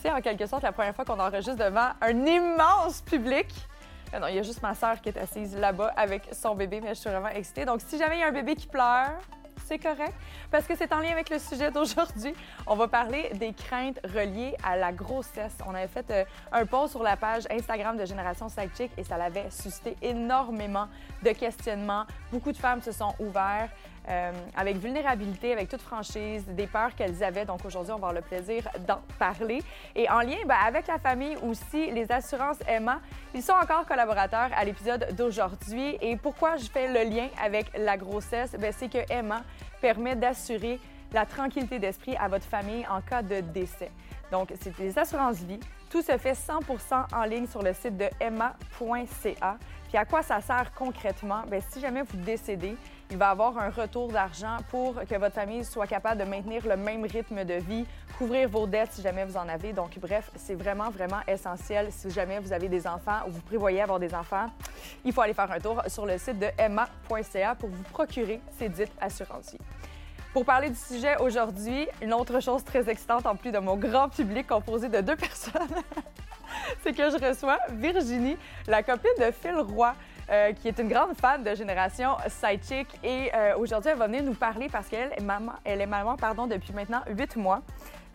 c'est en quelque sorte la première fois qu'on enregistre devant un immense public. Euh, non, il y a juste ma sœur qui est assise là-bas avec son bébé, mais je suis vraiment excitée. Donc, si jamais il y a un bébé qui pleure, c'est correct, parce que c'est en lien avec le sujet d'aujourd'hui. On va parler des craintes reliées à la grossesse. On avait fait euh, un post sur la page Instagram de Génération Sidechick et ça l'avait suscité énormément de questionnements. Beaucoup de femmes se sont ouvertes. Euh, avec vulnérabilité, avec toute franchise, des peurs qu'elles avaient. Donc aujourd'hui, on va avoir le plaisir d'en parler. Et en lien ben, avec la famille aussi, les assurances Emma, ils sont encore collaborateurs à l'épisode d'aujourd'hui. Et pourquoi je fais le lien avec la grossesse? Ben, c'est que Emma permet d'assurer la tranquillité d'esprit à votre famille en cas de décès. Donc, c'est des assurances vie. Tout se fait 100% en ligne sur le site de emma.ca. Puis à quoi ça sert concrètement? Bien, si jamais vous décédez, il va avoir un retour d'argent pour que votre famille soit capable de maintenir le même rythme de vie, couvrir vos dettes si jamais vous en avez. Donc, bref, c'est vraiment, vraiment essentiel si jamais vous avez des enfants ou vous prévoyez avoir des enfants. Il faut aller faire un tour sur le site de emma.ca pour vous procurer ces dites assurances vie. Pour parler du sujet aujourd'hui, une autre chose très excitante en plus de mon grand public composé de deux personnes, c'est que je reçois Virginie, la copine de Phil Roy. Euh, qui est une grande fan de Génération Sidechick. Et euh, aujourd'hui, elle va venir nous parler parce qu'elle est maman, elle est maman pardon, depuis maintenant huit mois.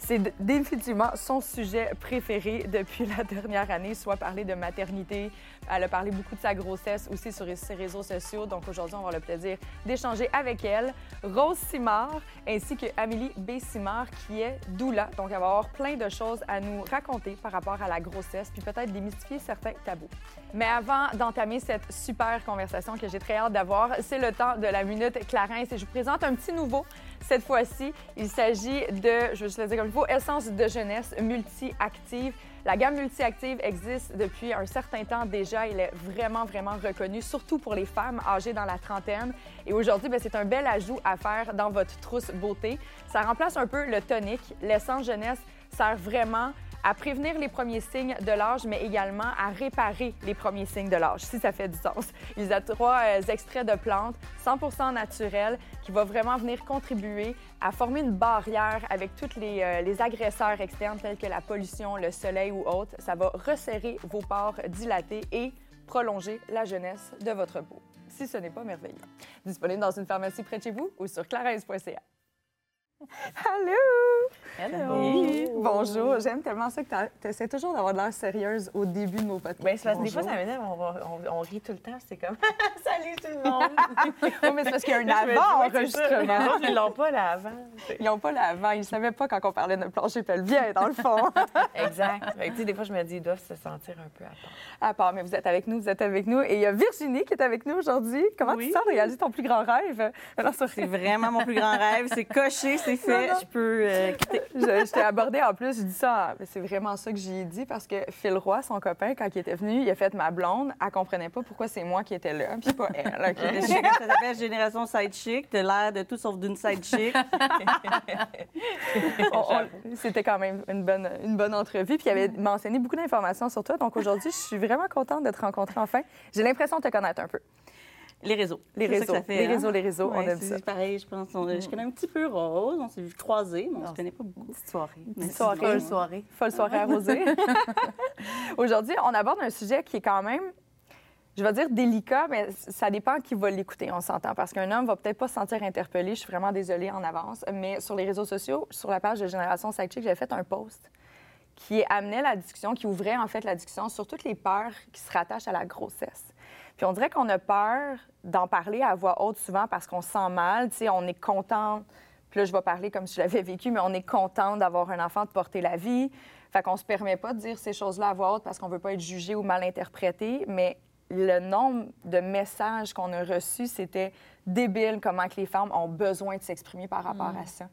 C'est définitivement son sujet préféré depuis la dernière année, soit parler de maternité. Elle a parlé beaucoup de sa grossesse aussi sur ses réseaux sociaux. Donc aujourd'hui, on va le plaisir d'échanger avec elle. Rose Simard ainsi que Amélie B. Simard qui est doula. Donc elle va avoir plein de choses à nous raconter par rapport à la grossesse puis peut-être démystifier certains tabous. Mais avant d'entamer cette super conversation que j'ai très hâte d'avoir, c'est le temps de la minute Clarence et je vous présente un petit nouveau cette fois-ci, il s'agit de, je vais juste le dire comme il faut, Essence de jeunesse multi-active. La gamme multi-active existe depuis un certain temps déjà. Il est vraiment, vraiment reconnu, surtout pour les femmes âgées dans la trentaine. Et aujourd'hui, ben, c'est un bel ajout à faire dans votre trousse beauté. Ça remplace un peu le tonic. L'essence jeunesse sert vraiment à prévenir les premiers signes de l'âge, mais également à réparer les premiers signes de l'âge, si ça fait du sens. Il y a trois euh, extraits de plantes 100 naturels qui vont vraiment venir contribuer à former une barrière avec tous les, euh, les, agresseurs externes tels que la pollution, le soleil ou autre. Ça va resserrer vos pores dilatés et prolonger la jeunesse de votre peau, si ce n'est pas merveilleux. Disponible dans une pharmacie près de chez vous ou sur clarence.ca. Allô! Hello! Bonjour! J'aime tellement ça que tu essaies toujours d'avoir de l'air sérieuse au début de nos podcasts. Bien, c'est parce que des fois, ça m'énerve, on, on, rit tout le temps. C'est comme Salut tout le monde! oui, mais c'est parce qu'il y a un avant-enregistrement. Ils l'ont pas là avant. Ils n'ont pas l'avant. Ils ne savaient pas quand on parlait de plancher pelvien, dans le fond. exact. tu sais, des fois, je me dis, ils doivent se sentir un peu à part. À part, mais vous êtes avec nous, vous êtes avec nous. Et il y a Virginie qui est avec nous aujourd'hui. Comment tu sens de réaliser ton plus grand rêve? C'est vraiment mon plus grand rêve. C'est coché, c'est fait. Je peux euh, quitter. je, t'ai abordé en plus, je dis ça, c'est vraiment ça que j'y dit parce que Phil Roy, son copain, quand il était venu, il a fait ma blonde, elle comprenait pas pourquoi c'est moi qui étais là, puis pas elle. ça s'appelle Génération Side Chick, t'as l'air de tout sauf d'une side chick. C'était quand même une bonne, une bonne entrevue, puis il avait mentionné beaucoup d'informations sur toi, donc aujourd'hui, je suis vraiment contente de te rencontrer enfin. J'ai l'impression de te connaître un peu. Les réseaux. Les réseaux. fait, les réseaux, les réseaux, on aime ça. Pareil, je pense. Je connais un petit peu Rose, on s'est vu croiser, mais on ne se connaît pas beaucoup. Petite soirée. Petite soirée. Folle soirée. Folle soirée arrosée. Aujourd'hui, on aborde un sujet qui est quand même, je vais dire délicat, mais ça dépend qui va l'écouter, on s'entend. Parce qu'un homme va peut-être pas se sentir interpellé, je suis vraiment désolée en avance, mais sur les réseaux sociaux, sur la page de Génération Sidechick, j'ai fait un post qui amenait la discussion, qui ouvrait en fait la discussion sur toutes les peurs qui se rattachent à la grossesse. Puis on dirait qu'on a peur d'en parler à voix haute souvent parce qu'on se sent mal. Tu sais, on est content. Puis là, je vais parler comme si je l'avais vécu, mais on est content d'avoir un enfant, de porter la vie. Fait qu'on se permet pas de dire ces choses-là à voix haute parce qu'on veut pas être jugé ou mal interprété. Mais le nombre de messages qu'on a reçus, c'était débile comment que les femmes ont besoin de s'exprimer par rapport mm. à ça.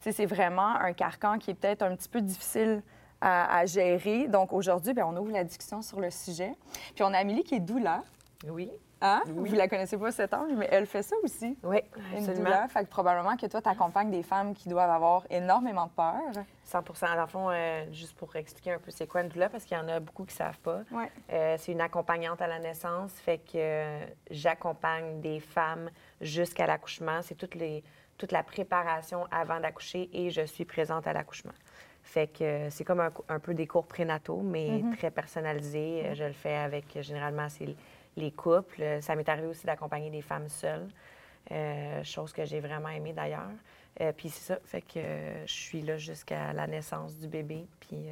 Tu sais, c'est vraiment un carcan qui est peut-être un petit peu difficile à, à gérer. Donc aujourd'hui, ben, on ouvre la discussion sur le sujet. Puis on a Amélie qui est doula. Oui. Hein? Vous la connaissez pas cet ange, mais elle fait ça aussi. Oui, Une absolument. doula. Fait que probablement que toi, tu accompagnes des femmes qui doivent avoir énormément de peur. 100 Dans le fond, euh, juste pour expliquer un peu c'est quoi une doula, parce qu'il y en a beaucoup qui ne savent pas. Ouais. Euh, c'est une accompagnante à la naissance, fait que euh, j'accompagne des femmes jusqu'à l'accouchement. C'est toute la préparation avant d'accoucher et je suis présente à l'accouchement. Fait que c'est comme un, peu des cours prénataux, mais très personnalisés. Euh, Je le fais avec, euh, généralement, c'est les couples. Euh, Ça m'est arrivé aussi d'accompagner des femmes seules, euh, chose que j'ai vraiment aimée d'ailleurs. Euh, puis c'est ça, fait que euh, je suis là jusqu'à la naissance du bébé. Puis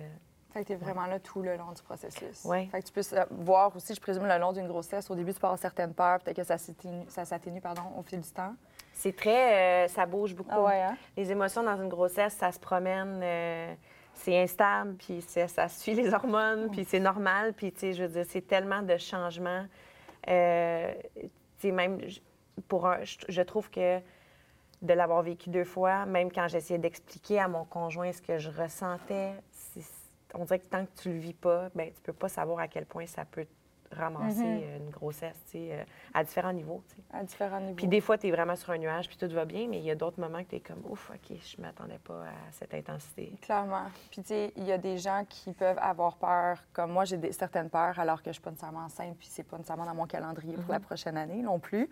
Fait que tu es vraiment là tout le long du processus. Ouais. Fait que tu peux voir aussi, je présume, le long d'une grossesse. Au début, tu peux avoir certaines peurs, peut-être que ça s'atténue, ça s'atténue, pardon, au fil du temps. C'est très. euh, ça bouge beaucoup. hein? Les émotions dans une grossesse, ça se promène, euh, c'est instable, puis ça suit les hormones, puis c'est normal, puis tu sais, je veux dire, c'est tellement de changements. Euh, tu sais, même pour un, je, trouve que de l'avoir vécu deux fois, même quand j'essayais d'expliquer à mon conjoint ce que je ressentais, on dirait que tant que tu le vis pas, ben tu peux pas savoir à quel point ça peut ramasser Mhm. euh, une grossesse, tu sais, euh, à différents niveaux, tu sais. À différents niveaux. Puis des fois, tu es vraiment sur un nuage, puis tout va bien, mais il y a d'autres moments que tu es comme, ouf, OK, je m'attendais pas à cette intensité. Clairement. Puis, tu sais, il y a des gens qui peuvent avoir peur, comme moi, j'ai des- certaines peurs alors que je suis pas nécessairement enceinte, puis c'est pas nécessairement dans mon calendrier pour la prochaine année non plus.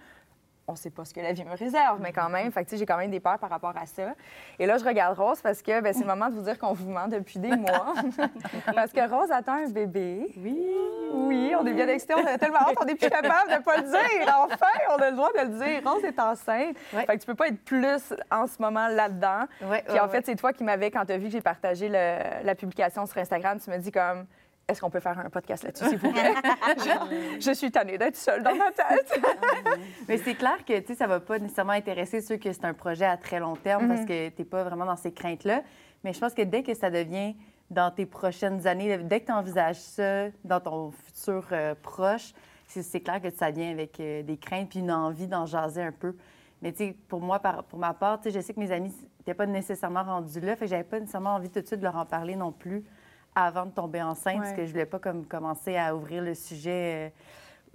On sait pas ce que la vie me réserve, mais quand même, fait j'ai quand même des peurs par rapport à ça. Et là, je regarde Rose parce que ben, c'est le moment de vous dire qu'on vous ment depuis des mois. parce que Rose attend un bébé. Oui. Oui, on est bien excités, on a tellement hâte, on n'est plus capable de pas le dire. Enfin, on a le droit de le dire. Rose est enceinte. Ouais. Fait que tu peux pas être plus en ce moment là-dedans. Ouais, Puis en fait, c'est toi qui m'avais, quand tu as vu que j'ai partagé le- la publication sur Instagram, tu me dis comme est-ce qu'on peut faire un podcast là-dessus, s'il vous plaît? Je suis tannée d'être seule dans ma tête. Mais c'est clair que ça va pas nécessairement intéresser ceux que c'est un projet à très long terme parce que tu n'es pas vraiment dans ces craintes-là. Mais je pense que dès que ça devient dans tes prochaines années, dès que tu envisages ça dans ton futur euh, proche, c'est clair que ça vient avec euh, des craintes puis une envie d'en jaser un peu. Mais tu sais, pour moi, par- pour ma part, je sais que mes amis n'étaient pas nécessairement rendus là, fait que j'avais pas nécessairement envie tout de suite de leur en parler non plus avant de tomber enceinte, parce que je voulais pas comme commencer à ouvrir le sujet. euh,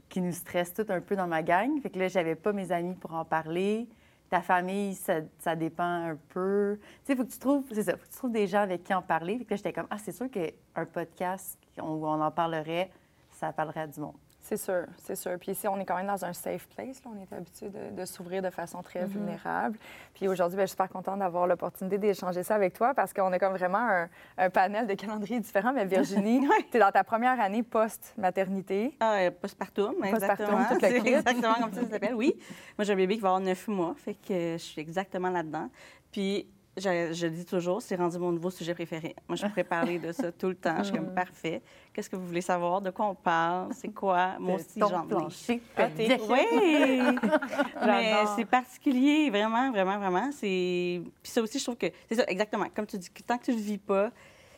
qui nous stresse tout un peu dans ma gang. Fait que là, j'avais pas mes amis pour en parler. Ta famille, ça, ça dépend un peu. Tu sais, faut que tu trouves, c'est ça, faut que tu trouves des gens avec qui en parler. Fait que là, j'étais comme, ah, c'est sûr qu'un podcast où on en parlerait, ça parlerait à du monde. C'est sûr, c'est sûr. Puis ici, on est quand même dans un safe place. Là. On est habitué de, de s'ouvrir de façon très vulnérable. Puis aujourd'hui, ben, je suis super contente d'avoir l'opportunité d'échanger ça avec toi parce qu'on a comme vraiment un, un panel de calendriers différents. Mais Virginie, tu es dans ta première année post-maternité. Ah, euh, postpartum, Postpartum, exactement. comme ça ça s'appelle, oui. Moi, j'ai un bébé qui va avoir neuf mois, fait que je suis exactement là-dedans. Puis, je, je le dis toujours, c'est rendu mon nouveau sujet préféré. Moi, je pourrais parler de ça tout le temps. Je suis comme, parfait. Qu'est-ce que vous voulez savoir? De quoi on parle? C'est quoi? Moi aussi, j'en plancher Ah. Oui! Mais c'est particulier, vraiment, vraiment, vraiment. C'est... Puis ça aussi, je trouve que... C'est ça, exactement. Comme tu dis, tant que tu ne le vis pas,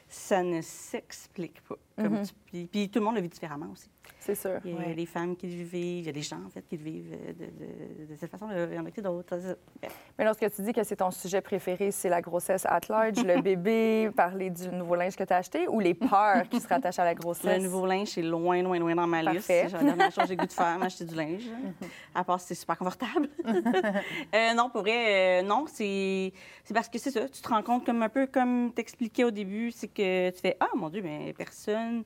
ça ne s'explique pas. Comme tu- puis, puis tout le monde le vit différemment aussi. C'est sûr. Il y a Ouais. les femmes qui le vivent, il y a des gens, en fait, qui le vivent euh, de, de- de cette façon, il y en a que d'autres. Mais lorsque tu dis que c'est ton sujet préféré, c'est la grossesse at large, le bébé, parler du nouveau linge que tu as acheté ou les peurs qui se rattachent à la grossesse? Le nouveau linge, c'est loin, loin, loin dans ma liste. C'est la dernière chose que j'ai goût de faire, m'acheter du linge. À part si c'est super confortable. Euh, non, pour vrai, euh, non, c'est c'est parce que c'est ça. Tu te rends compte, comme un peu comme t'expliquais au début, c'est que tu fais Ah, mon Dieu, mais personne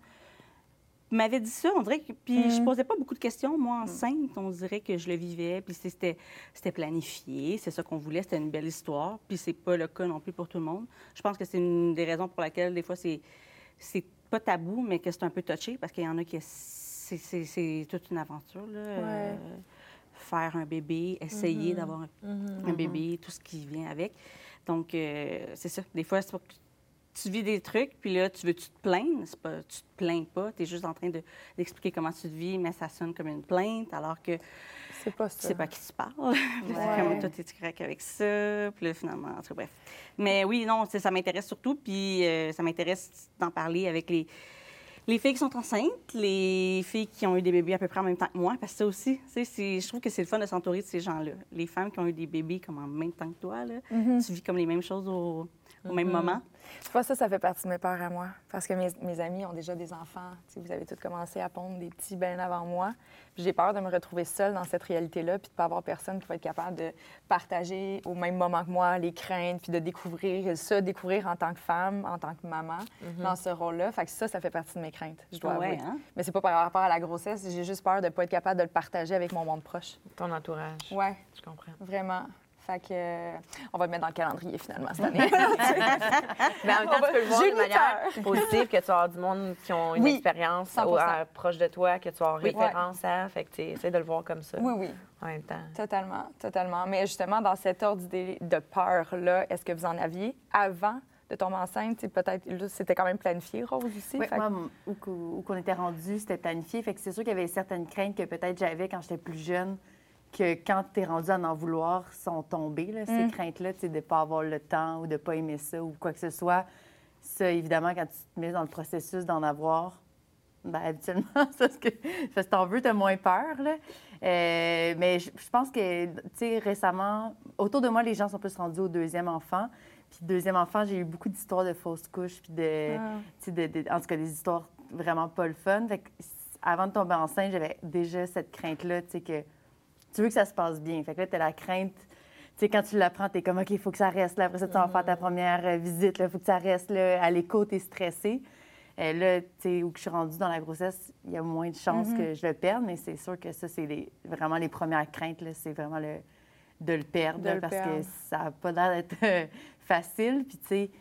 m'avait dit ça, on dirait que... Puis je posais pas beaucoup de questions. Moi, enceinte, on dirait que je le vivais, puis c'était c'était planifié, c'est ça qu'on voulait, c'était une belle histoire, puis c'est pas le cas non plus pour tout le monde. Je pense que c'est une des raisons pour laquelle, des fois, c'est c'est pas tabou, mais que c'est un peu touché, parce qu'il y en a qui... C'est c'est- c'est toute une aventure, là. euh, faire un bébé, essayer d'avoir un, un bébé, tout ce qui vient avec. Donc, euh, c'est ça. Des fois, c'est pas que tu vis des trucs, puis là, tu veux tu te plaindre? C'est Pas, tu te plains pas. Tu es juste en train de- d'expliquer comment tu te vis, mais ça sonne comme une plainte, alors que C'est pas tu ça. sais pas qui tu parles. C'est comme toi, t'es correct avec ça? Puis là, finalement, en tout cas, bref. Mais oui, non, ça m'intéresse surtout. Puis euh, ça m'intéresse d'en parler avec les, les filles qui sont enceintes, les filles qui ont eu des bébés à peu près en même temps que moi. Parce que ça aussi, tu je trouve que c'est le fun de s'entourer de ces gens-là. Les femmes qui ont eu des bébés comme en même temps que toi, là, tu vis comme les mêmes choses au, au même moment. Tu vois, ça, ça fait partie de mes peurs à moi. Parce que mes, mes amis ont déjà des enfants. Vous avez tous commencé à pondre des petits bien avant moi. J'ai peur de me retrouver seule dans cette réalité-là, puis de pas avoir personne qui va être capable de partager au même moment que moi les craintes, puis de découvrir ça, découvrir en tant que femme, en tant que maman, dans ce rôle-là. Fait que ça, ça fait partie de mes craintes, je dois ouais, avouer. hein? Mais c'est pas par rapport à la grossesse, j'ai juste peur de pas être capable de le partager avec mon monde proche. Ton entourage. Ouais, Je comprends. vraiment. Fait que, euh, on va le mettre dans le calendrier finalement cette année. Mais en même temps, tu peux le voir de manière positive, que tu vas avoir du monde qui ont une Oui, expérience 100%. au- à- proche de toi, que tu avoir Oui. référence à. Fait que tu essaies de le voir comme ça oui, oui. en même temps. Totalement, totalement. Mais justement, dans cet ordre d'idée de peur-là, est-ce que vous en aviez avant de tomber enceinte? C'est Peut-être, c'était quand même planifié, Rose, aussi. Oui, Fait que- moi, où qu'on était rendu, c'était planifié. Fait que c'est sûr qu'il y avait certaines craintes que peut-être j'avais quand j'étais plus jeune, que quand tu es rendu à en vouloir, sont tombées, là, ces Mm. craintes-là, tu sais, de ne pas avoir le temps ou de ne pas aimer ça ou quoi que ce soit. Ça, évidemment, quand tu te mets dans le processus d'en avoir, ben, habituellement, c'est parce que parce que t'en veux, t'as moins peur. Là. Euh, mais je je pense que, tu sais, récemment, autour de moi, les gens sont plus rendus au deuxième enfant. Puis, deuxième enfant, j'ai eu beaucoup d'histoires de fausses couches, puis de, Ah. de- de- en tout cas, des histoires vraiment pas le fun. Fait que, avant de tomber enceinte, j'avais déjà cette crainte-là, tu sais, que tu veux que ça se passe bien. Fait que là, t'as la crainte. Tu sais, quand tu l'apprends, t'es comme, OK, il faut que ça reste. Là, après ça, tu vas faire ta première euh, visite. Il faut que ça reste. Là, à l'écho, t'es stressé. Euh, là, tu sais, où que je suis rendue dans la grossesse, il y a moins de chances que je le perde, mais c'est sûr que ça, c'est les- vraiment les premières craintes. là. C'est vraiment le, de le perdre, De là, le parce perdre. que ça n'a pas l'air d'être euh, facile. Puis, tu sais,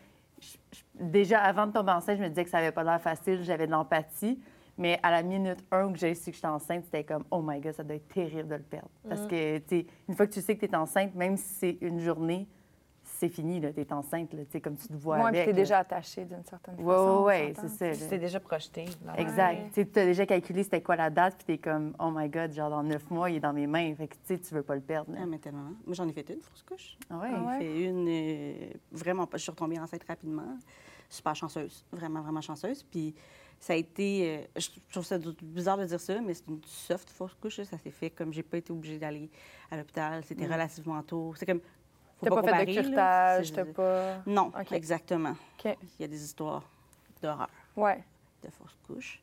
déjà, avant de tomber enceinte, je me disais que ça n'avait pas l'air facile. J'avais de l'empathie. Mais à la minute 1 où j'ai su que j'étais enceinte, c'était comme, oh my God, ça doit être terrible de le perdre. Parce que, tu sais, une fois que tu sais que tu es enceinte, même si c'est une journée, c'est fini, tu es enceinte, là, tu sais, comme tu te vois Ouais, avec. t'es là. déjà attachée d'une certaine Oui, façon. oui, oui, c'est ça. Tu t'es déjà projeté. Exact. Ouais. Tu as déjà calculé c'était quoi la date, puis tu es comme, oh my God, genre dans neuf mois, il est dans mes mains. Fait que, tu sais, tu veux pas le perdre. là. Ah, mais tellement. Moi, j'en ai fait une fausse couche. Ah ouais? Ah ouais? J'ai fait une euh, vraiment pas. Je suis retombée enceinte rapidement. Super chanceuse. Vraiment, vraiment chanceuse. Puis ça a été. euh, je trouve ça bizarre de dire ça, mais c'est une soft fausse couche. Ça s'est fait comme j'ai pas été obligée d'aller à l'hôpital. C'était relativement tôt. C'est comme. Faut T'as pas, fait de curtage, t'as pas... Non, exactement. Il y a des histoires d'horreur Ouais. de fausse couche.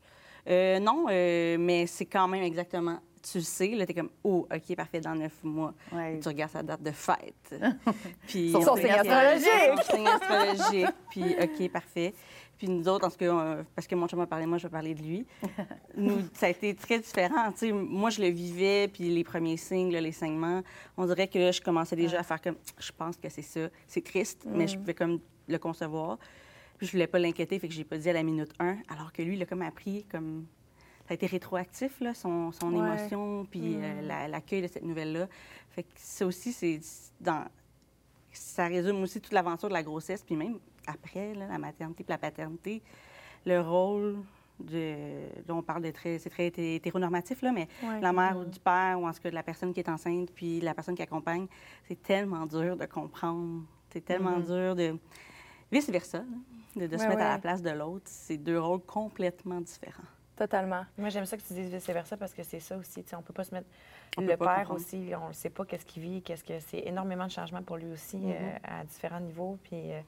Euh, non, euh, mais c'est quand même exactement. Tu le sais, là, t'es comme, oh, OK, parfait, dans neuf mois. Ouais. Tu regardes sa date de fête. Puis Son signe astrologique. Son signe astrologique. Puis, OK, parfait. Puis nous autres, tout cas, euh, parce que mon chum a parlé, moi, je vais parler de lui. Nous, ça a été très différent. Moi, je le vivais, puis les premiers signes, là, les saignements, on dirait que là, je commençais déjà à faire comme, je pense que c'est ça. C'est triste, mais je pouvais comme le concevoir. Puis je voulais pas l'inquiéter, fait que j'ai pas dit à la minute 1, alors que lui, il a comme appris, comme... Ça a été rétroactif, là, son, son Ouais. émotion, puis euh, la- l'accueil de cette nouvelle-là. Fait que ça aussi, c'est dans... Ça résume aussi toute l'aventure de la grossesse, puis même après, là, la maternité puis la paternité, le rôle de... Là, on parle de très... C'est très hété- hétéronormatif, là, mais Ouais. la mère ou du père, ou en tout cas de la personne qui est enceinte, puis la personne qui accompagne, c'est tellement dur de comprendre. C'est tellement dur de... Vice-versa, de, de se mettre à la place de l'autre. C'est deux rôles complètement différents. Totalement. Moi, j'aime ça que tu dises vice-versa parce que c'est ça aussi. tu sais, On peut pas se mettre. On le père aussi, on ne sait pas qu'est-ce qu'il vit, qu'est-ce que c'est énormément de changements pour lui aussi euh, à différents niveaux. Puis, euh,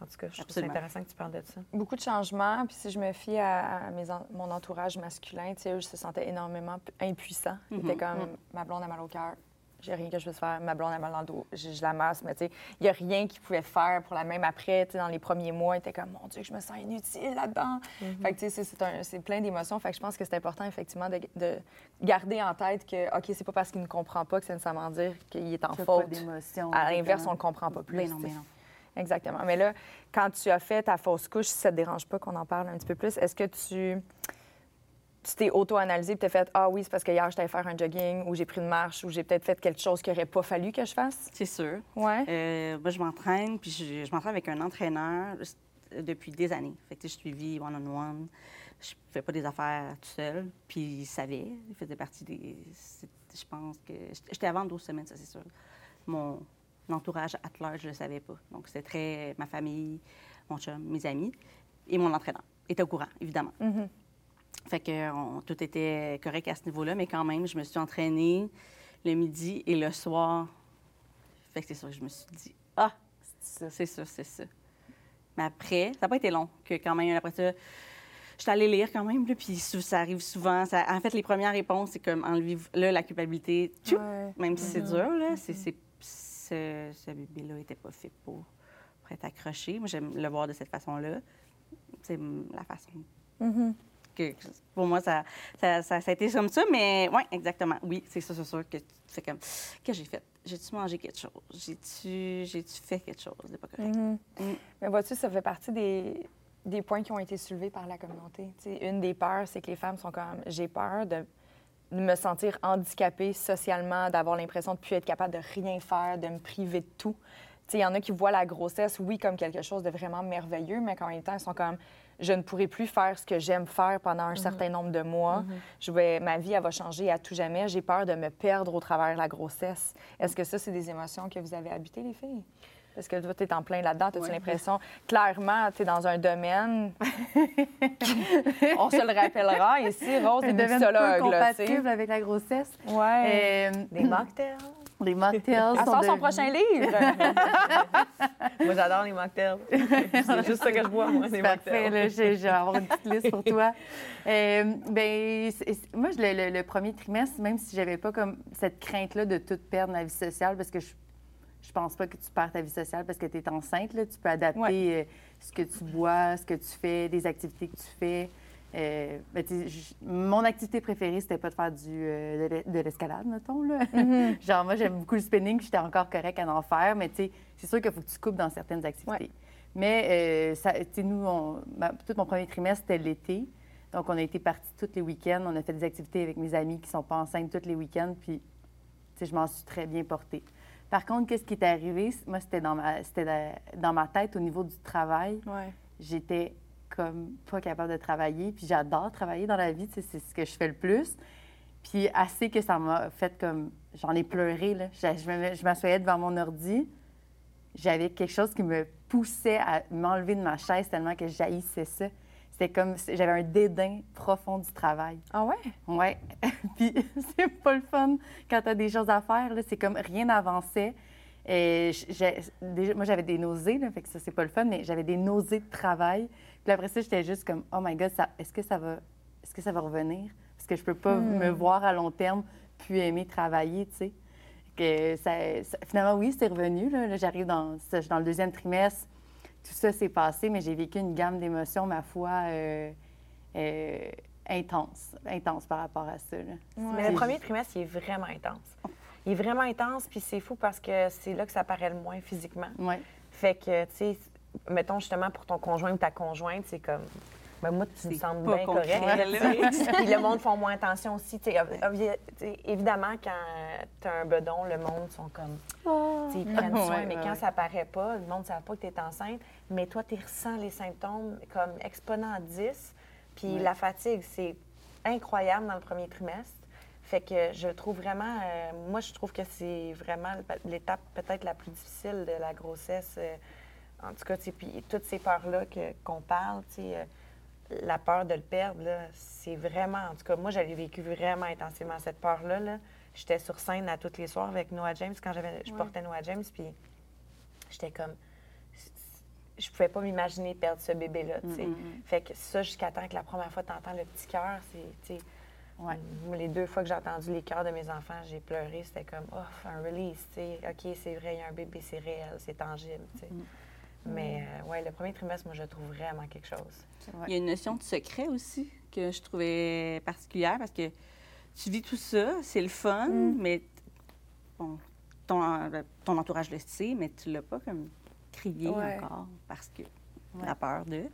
en tout cas, je trouve ça intéressant que tu parles de ça. Beaucoup de changements. Puis si je me fie à, à mes en- mon entourage masculin, tu sais, eux se sentaient énormément impuissants. Ils étaient comme, ma blonde a mal au cœur, j'ai rien que je puisse faire, ma blonde a mal dans le dos, je, la masse, mais tu sais, il n'y a rien qu'ils pouvaient faire pour la même après. Tu sais, dans les premiers mois, ils étaient comme, mon Dieu, je me sens inutile là-dedans. Fait que tu sais, c'est- plein d'émotions. Fait que je pense que c'est important, effectivement, de, de garder en tête que, OK, c'est pas parce qu'il ne comprend pas que c'est nécessairement dire qu'il est en pas faute. d'émotion. À l'inverse, on le comprend pas plus. Ben non, tu sais. ben non. Exactement. Mais là, quand tu as fait ta fausse couche, si ça te dérange pas qu'on en parle un petit peu plus, est-ce que tu tu t'es auto-analysé et t'as fait Ah oui, c'est parce que hier, j'étais faire un jogging ou j'ai pris une marche ou j'ai peut-être fait quelque chose qu'il n'aurait pas fallu que je fasse? C'est sûr. Ouais. Euh, moi, je m'entraîne, puis je, je m'entraîne avec un entraîneur euh, depuis des années. Fait que, je suis suivi one-on-one. Je fais pas des affaires tout seul. Puis il savait, il faisait partie des... Je pense que... J'étais avant 12 semaines, ça, c'est sûr. Mon entourage athlète, je le savais pas. Donc, c'était très... Ma famille, mon chum, mes amis et mon entraîneur étaient au courant, évidemment. Mhm. Fait que on- tout était correct à ce niveau-là, mais quand même, je me suis entraînée le midi et le soir. Fait que c'est sûr que je me suis dit, ah, C'est ça. c'est ça, c'est ça. Mais après, ça n'a pas été long, que quand même, après ça, je suis allée lire quand même, là, puis ça arrive souvent. Ça- en fait, les premières réponses, c'est comme enlever là, la culpabilité, tchou, Ouais. même si c'est dur, là, c'est- ce, ce bébé-là n'était pas fait pour, pour être accroché. Moi, j'aime le voir de cette façon-là. C'est la façon Mhm. que, que- pour moi, ça, ça, ça, ça a été comme ça, mais oui, exactement. Oui, c'est ça, c'est sûr que tu fais comme, que j'ai fait? J'ai-tu mangé quelque chose? J'ai-tu, j'ai-tu fait quelque chose? De pas correct? Mhm. Mm. Mais vois-tu, ça fait partie des, des points qui ont été soulevés par la communauté. Tu sais, une des peurs, c'est que les femmes sont comme j'ai peur de de me sentir handicapée socialement, d'avoir l'impression de ne plus être capable de rien faire, de me priver de tout. Il y en a qui voient la grossesse, oui, comme quelque chose de vraiment merveilleux, mais qu'en même temps, ils sont comme je ne pourrai plus faire ce que j'aime faire pendant un certain nombre de mois. Je vais, ma vie, elle va changer à tout jamais. J'ai peur de me perdre au travers de la grossesse. Est-ce que ça, c'est des émotions que vous avez habitées, les filles? Parce que toi, tu es en plein là-dedans. As-tu Ouais. l'impression, clairement, tu es dans un domaine? On se le rappellera ici, Rose est là, sais. compatible avec la grossesse. Ouais. Euh, Des mocktails. les mocktails Elle sort son devenus- prochain livre. Moi, j'adore les mocktails. c'est juste ça que je bois, moi, Parfait, mocktails. là, je, vais avoir une petite liste pour toi. Euh, ben, moi, le, le- le premier trimestre, même si j'avais pas comme cette crainte-là de tout perdre ma vie sociale, parce que je, je pense pas que tu perds ta vie sociale parce que tu es enceinte, là, tu peux adapter Ouais. euh, ce que tu bois, ce que tu fais, les activités que tu fais. Euh, ben, mon activité préférée, c'était pas de faire du, euh, de l'e- de l'escalade, mettons. Là. Genre, moi, j'aime beaucoup le spinning, j'étais encore correct à en faire, mais c'est sûr qu'il faut que tu coupes dans certaines activités. Mais, euh, ça, tu sais, nous, on- tout mon premier trimestre, c'était l'été. Donc, on a été partis tous les week-ends. On a fait des activités avec mes amis qui sont pas enceintes tous les week-ends, puis tu sais, je m'en suis très bien portée. Par contre, qu'est-ce qui est arrivé? Moi, c'était dans ma, c'était la- dans ma tête au niveau du travail Ouais. j'étais comme pas capable de travailler. Puis j'adore travailler dans la vie, c'est ce que je fais le plus. Puis assez que ça m'a fait comme... J'en ai pleuré, là. Je, je m'assoyais devant mon ordi. J'avais quelque chose qui me poussait à m'enlever de ma chaise tellement que j'haïssais ça. C'était comme... J'avais un dédain profond du travail. Ah ouais? Ouais. Puis c'est pas le fun quand t'as des choses à faire. C'est comme rien n'avançait. Et déjà, moi, j'avais des nausées, là, fait que ça, c'est pas le fun, mais j'avais des nausées de travail. Puis après ça, j'étais juste comme, oh my God, est-ce que ça va, est-ce que ça va revenir? Parce que je peux pas me voir à long terme puis aimer travailler, tu sais. Que ça- ça- finalement, oui, c'est revenu. Là, Là, j'arrive dans, dans le deuxième trimestre. Tout ça s'est passé, mais j'ai vécu une gamme d'émotions, ma foi, euh, euh, intense, intense par rapport à ça. là. Mais le premier trimestre, il est vraiment intense. Il est vraiment intense, puis c'est fou parce que c'est là que ça paraît le moins physiquement. Ouais. Fait que, tu sais, mettons justement pour ton conjoint ou ta conjointe, c'est comme. Ben moi, tu me sembles bien correct. Puis le monde font moins attention aussi. Évidemment, quand tu as un bedon, le monde sont comme. sais, Ils prennent soin, Ouais, mais ouais, quand ouais. ça paraît pas, le monde ne savent pas que tu es enceinte. Mais toi, tu ressens les symptômes comme exponent à 10. Puis la fatigue, c'est incroyable dans le premier trimestre. Fait que je trouve vraiment, euh, moi, je trouve que c'est vraiment l'étape peut-être la plus difficile de la grossesse. euh, en tout cas, puis toutes ces peurs-là que- qu'on parle, tu sais, euh, la peur de le perdre, c'est vraiment, en tout cas, moi, j'avais vécu vraiment intensément cette peur-là. Là. J'étais sur scène à tous les soirs avec Noah James quand j'avais, je portais Noah James, puis j'étais comme, je pouvais pas m'imaginer perdre ce bébé-là, tu sais. Fait que ça, jusqu'à temps que la première fois, tu entends le petit cœur, c'est, Ouais. Les deux fois que j'ai entendu les cœurs de mes enfants, j'ai pleuré. C'était comme, oh, un release, tu sais. OK, c'est vrai, il y a un bébé, c'est réel, c'est tangible, tu sais. Mais, euh, ouais, le premier trimestre, moi, je trouve vraiment quelque chose. Il y a une notion de secret aussi que je trouvais particulière parce que tu vis tout ça, c'est le fun, mais bon, ton, euh, ton entourage le sait, mais tu l'as pas comme crié Ouais. encore parce que la peur de.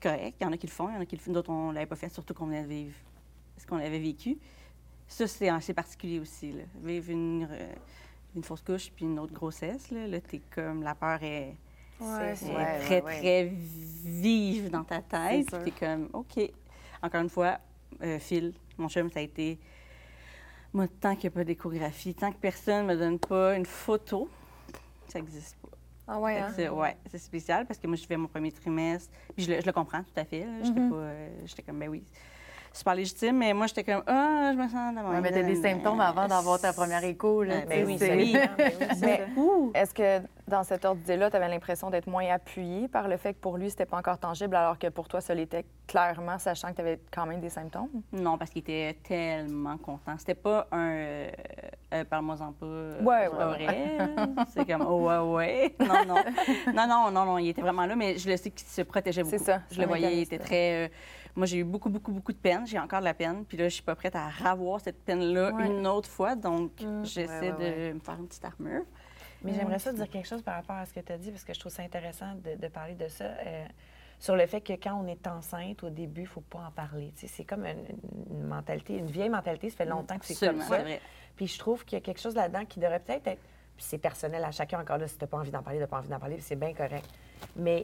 Correct, il y en a qui le font, il y en a qui le font, d'autres on l'avait pas fait, surtout qu'on venait de vivre ce qu'on avait vécu. Ça, c'est assez particulier aussi. Là. Vivre une, euh, une fausse couche puis une autre grossesse, là, là t'es comme, la peur est, Ouais, C'est- est Ouais, très, très vive dans ta tête. Puis t'es comme, OK. Encore une fois, euh, Phil, mon chum, ça a été. Moi, tant qu'il n'y a pas d'échographie, tant que personne ne me donne pas une photo, ça n'existe pas. Ah ouais, hein? c'est- ouais, c'est spécial parce que moi, je fais mon premier trimestre. Puis je le, je le comprends tout à fait. J'étais Mhm. pas. euh, J'étais comme, ben oui. Super légitime, mais moi, j'étais comme, ah, je me sens de Ouais, mais t'as des symptômes avant d'avoir ta première écho. Là, Ah, ben oui, c'est- solidement, ben oui, c'est Mais est-ce que dans cette ordre d'idée-là, tu avais l'impression d'être moins appuyée par le fait que pour lui, c'était pas encore tangible, alors que pour toi, ça l'était clairement, sachant que tu avais quand même des symptômes? Non, parce qu'il était tellement content. C'était pas un euh, euh, parle-moi-en pas. Ouais, c'est pas ouais. C'est comme oh ouais ouais. Non non. non non non non, il était vraiment là mais je le sais qu'il se protégeait beaucoup. C'est ça, Je c'est le voyais, il était très euh, moi j'ai eu beaucoup beaucoup beaucoup de peine, j'ai encore de la peine puis là je suis pas prête à ravoir cette peine là Ouais. une autre fois donc Mm. j'essaie Ouais, ouais, de me faire une petite armure. Mais j'aimerais ça dire quelque chose par rapport à ce que tu as dit, parce que je trouve ça intéressant de, de parler de ça. euh, sur le fait que quand on est enceinte, au début, il ne faut pas en parler. C'est comme une, une mentalité, une vieille mentalité. Ça fait longtemps que c'est comme ça. vrai. Puis je trouve qu'il y a quelque chose là-dedans qui devrait peut-être être. Puis c'est personnel à chacun, encore là, si tu n'as pas envie d'en parler, tu n'as pas envie d'en parler, c'est bien correct. Mais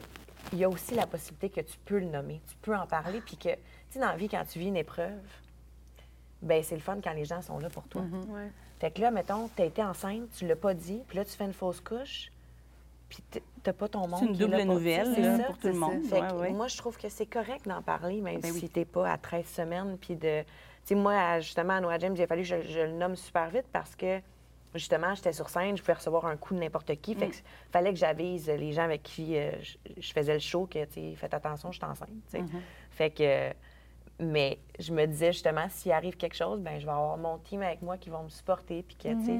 il y a aussi la possibilité que tu peux le nommer, tu peux en parler, puis que, tu sais, dans la vie, quand tu vis une épreuve, ben c'est le fun quand les gens sont là pour toi. Fait que là, mettons, tu as été enceinte, tu l'as pas dit, puis là, tu fais une fausse couche, puis t- t'as pas ton monde C'est une qui est là double pour- nouvelle c'est là, ça. pour tout le monde. Fait Ouais, que ouais. moi, je trouve que c'est correct d'en parler, même Ben oui. si t'es pas à 13 semaines. Puis de. Tu sais, moi, justement, à Noah James, il a fallu que je, je le nomme super vite parce que, justement, j'étais sur scène, je pouvais recevoir un coup de n'importe qui. Fait que Mm. fallait que j'avise les gens avec qui euh, je, je faisais le show que, tu faites attention, je suis enceinte. Mm-hmm. Fait que. Mais je me disais, justement, s'il arrive quelque chose, ben je vais avoir mon team avec moi qui vont me supporter. Puis que, sais.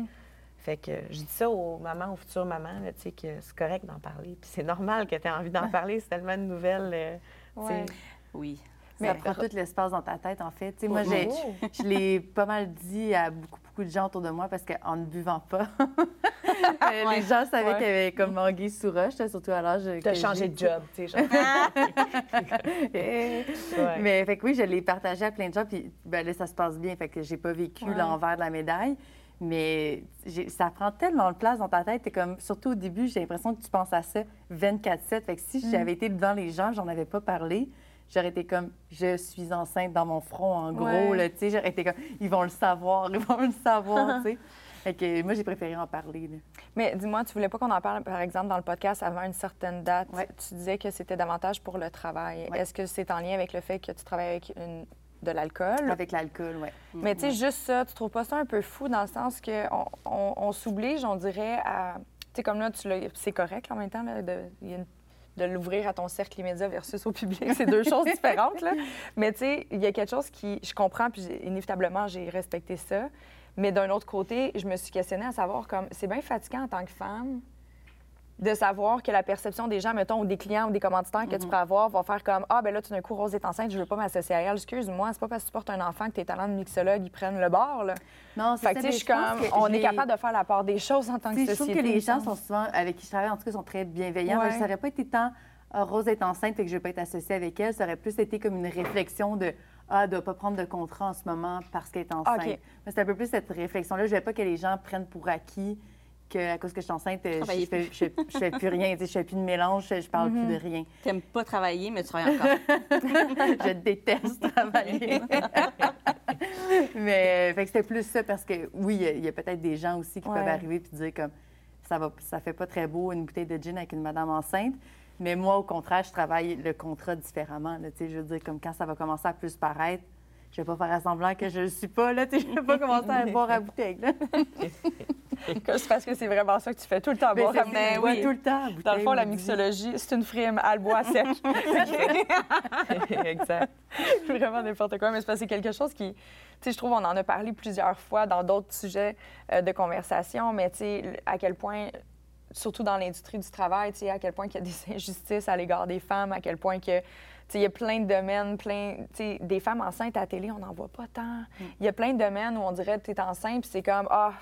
Fait que je dis ça aux mamans, aux futures mamans, là, tu sais, que c'est correct d'en parler. Puis c'est normal que tu aies envie d'en parler. C'est tellement une nouvelle. euh. Ouais. Oui. Ça prend tout l'espace dans ta tête, en fait. Tu sais, moi, j'ai- Oh. je l'ai pas mal dit à beaucoup, beaucoup de gens autour de moi parce qu'en ne buvant pas, euh, les gens savaient Ouais. qu'il y avait comme anguille sous roche, surtout à l'âge T'as j'ai, changé de tu job, tu sais, genre. Eh. Ouais. Mais fait que oui, je l'ai partagé à plein de gens, puis ben, là, ça se passe bien. Fait que j'ai pas vécu l'envers de la médaille. Mais ça prend tellement de place dans ta tête. Comme, surtout au début, j'ai l'impression que tu penses à ça 24-7. Fait que si Mm. j'avais été devant les gens, j'en avais pas parlé, j'aurais été comme, je suis enceinte dans mon front, en gros. Ouais. là, tu sais, j'aurais été comme, ils vont le savoir, ils vont le savoir, tu sais. Fait que moi, j'ai préféré en parler. là. Mais dis-moi, tu voulais pas qu'on en parle, par exemple, dans le podcast avant une certaine date? Ouais. Tu disais que c'était davantage pour le travail. Ouais. Est-ce que c'est en lien avec le fait que tu travailles avec une- de l'alcool? Avec l'alcool, ouais. Mais tu sais, juste ça, tu trouves pas ça un peu fou dans le sens qu'on on, on s'oblige, on dirait, à. Tu sais, comme là, tu c'est correct en même temps, il y a une- de l'ouvrir à ton cercle immédiat versus au public. C'est deux choses différentes, là. Mais tu sais, il y a quelque chose qui. Je comprends, puis inévitablement, j'ai respecté ça. Mais d'un autre côté, je me suis questionnée à savoir, comme, c'est bien fatigant en tant que femme de savoir que la perception des gens, mettons, ou des clients ou des commanditaires que tu Mhm. peux avoir vont faire comme Ah, ben là, tout d'un coup, Rose est enceinte, je veux pas m'associer à elle. Excuse-moi, c'est pas parce que tu portes un enfant que tes talents de mixologue, ils prennent le bord, là. Non, c'est Fait que, ça, je comme, que on est capable de faire la part des choses en tant que sais, je trouve société. que les gens sont souvent, avec qui je travaille, en tout cas, sont très bienveillants. Ouais. Ça n'aurait pas été tant Ah, Rose est enceinte et que je ne vais pas être associée avec elle. Ça aurait plus été comme une réflexion de Ah, elle ne doit pas prendre de contrat en ce moment parce qu'elle est enceinte. OK. Mais c'est un peu plus cette réflexion-là. Je ne veux pas que les gens prennent pour acquis qu'à cause que je suis enceinte, euh, je Travailler ne fais, je fais- je fais plus rien. Je ne fais plus de mélange, je ne parle plus de rien. T'aimes pas travailler, mais tu travailles encore. je déteste travailler. Mais euh, fait que c'était plus ça parce que oui, il y a- peut-être des gens aussi qui Ouais. peuvent arriver et dire comme ça va ça fait pas très beau une bouteille de gin avec une madame enceinte. Mais moi, au contraire, je travaille le contrat différemment. Là, je veux dire, comme quand ça va commencer à plus paraître, je vais pas faire semblant que je le suis pas. Là, Tu je vais pas commencer à boire à bouteille. Là. C'est parce que c'est vraiment ça que tu fais tout le temps. Mais boire à bouteille. bois tout le temps à Dans le fond, la mixologie, c'est une frime, elle boit sec. exact. vraiment n'importe quoi. Mais c'est parce que c'est quelque chose qui, tu sais, je trouve, on en a parlé plusieurs fois dans d'autres sujets euh, de conversation, mais tu sais, à quel point, surtout dans l'industrie du travail, tu sais, à quel point il y a des injustices à l'égard des femmes, à quel point que, il y a plein de domaines, plein, tu sais, des femmes enceintes à la télé, on n'en voit pas tant. Il y a plein de domaines où on dirait que tu es enceinte, puis c'est comme, ah,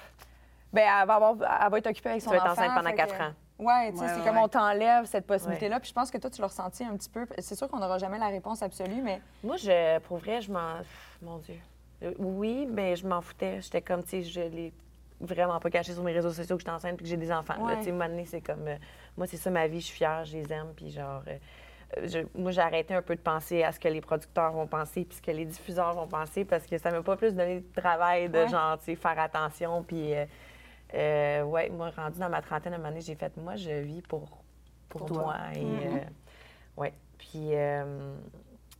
ben elle va, avoir, elle va être occupée avec Tu son vas être enfant. enceinte pendant quatre que- ans. Ouais, tu sais, Ouais, c'est ouais, comme ouais. on t'enlève cette possibilité-là. Puis je pense que toi, tu l'as ressenti un petit peu. C'est sûr qu'on n'aura jamais la réponse absolue, mais Moi, je, pour vrai, je m'en. Mon Dieu. Oui, mais je m'en foutais. J'étais comme, tu sais, je l'ai vraiment pas caché sur mes réseaux sociaux que j'étais enceinte puis que j'ai des enfants. Ouais. Tu sais, c'est comme. euh, moi, c'est ça ma vie, je suis fière, je les aime, puis genre. euh, je- moi, j'ai arrêté un peu de penser à ce que les producteurs vont penser puis ce que les diffuseurs vont penser parce que ça m'a pas plus donné de travail de Ouais. genre, tu sais, faire attention. Puis, euh, euh, ouais, moi, rendu dans ma trentaine, à un moment donné, j'ai fait, moi, je vis pour, pour, Pour toi. toi. Et, euh, ouais. Puis, euh,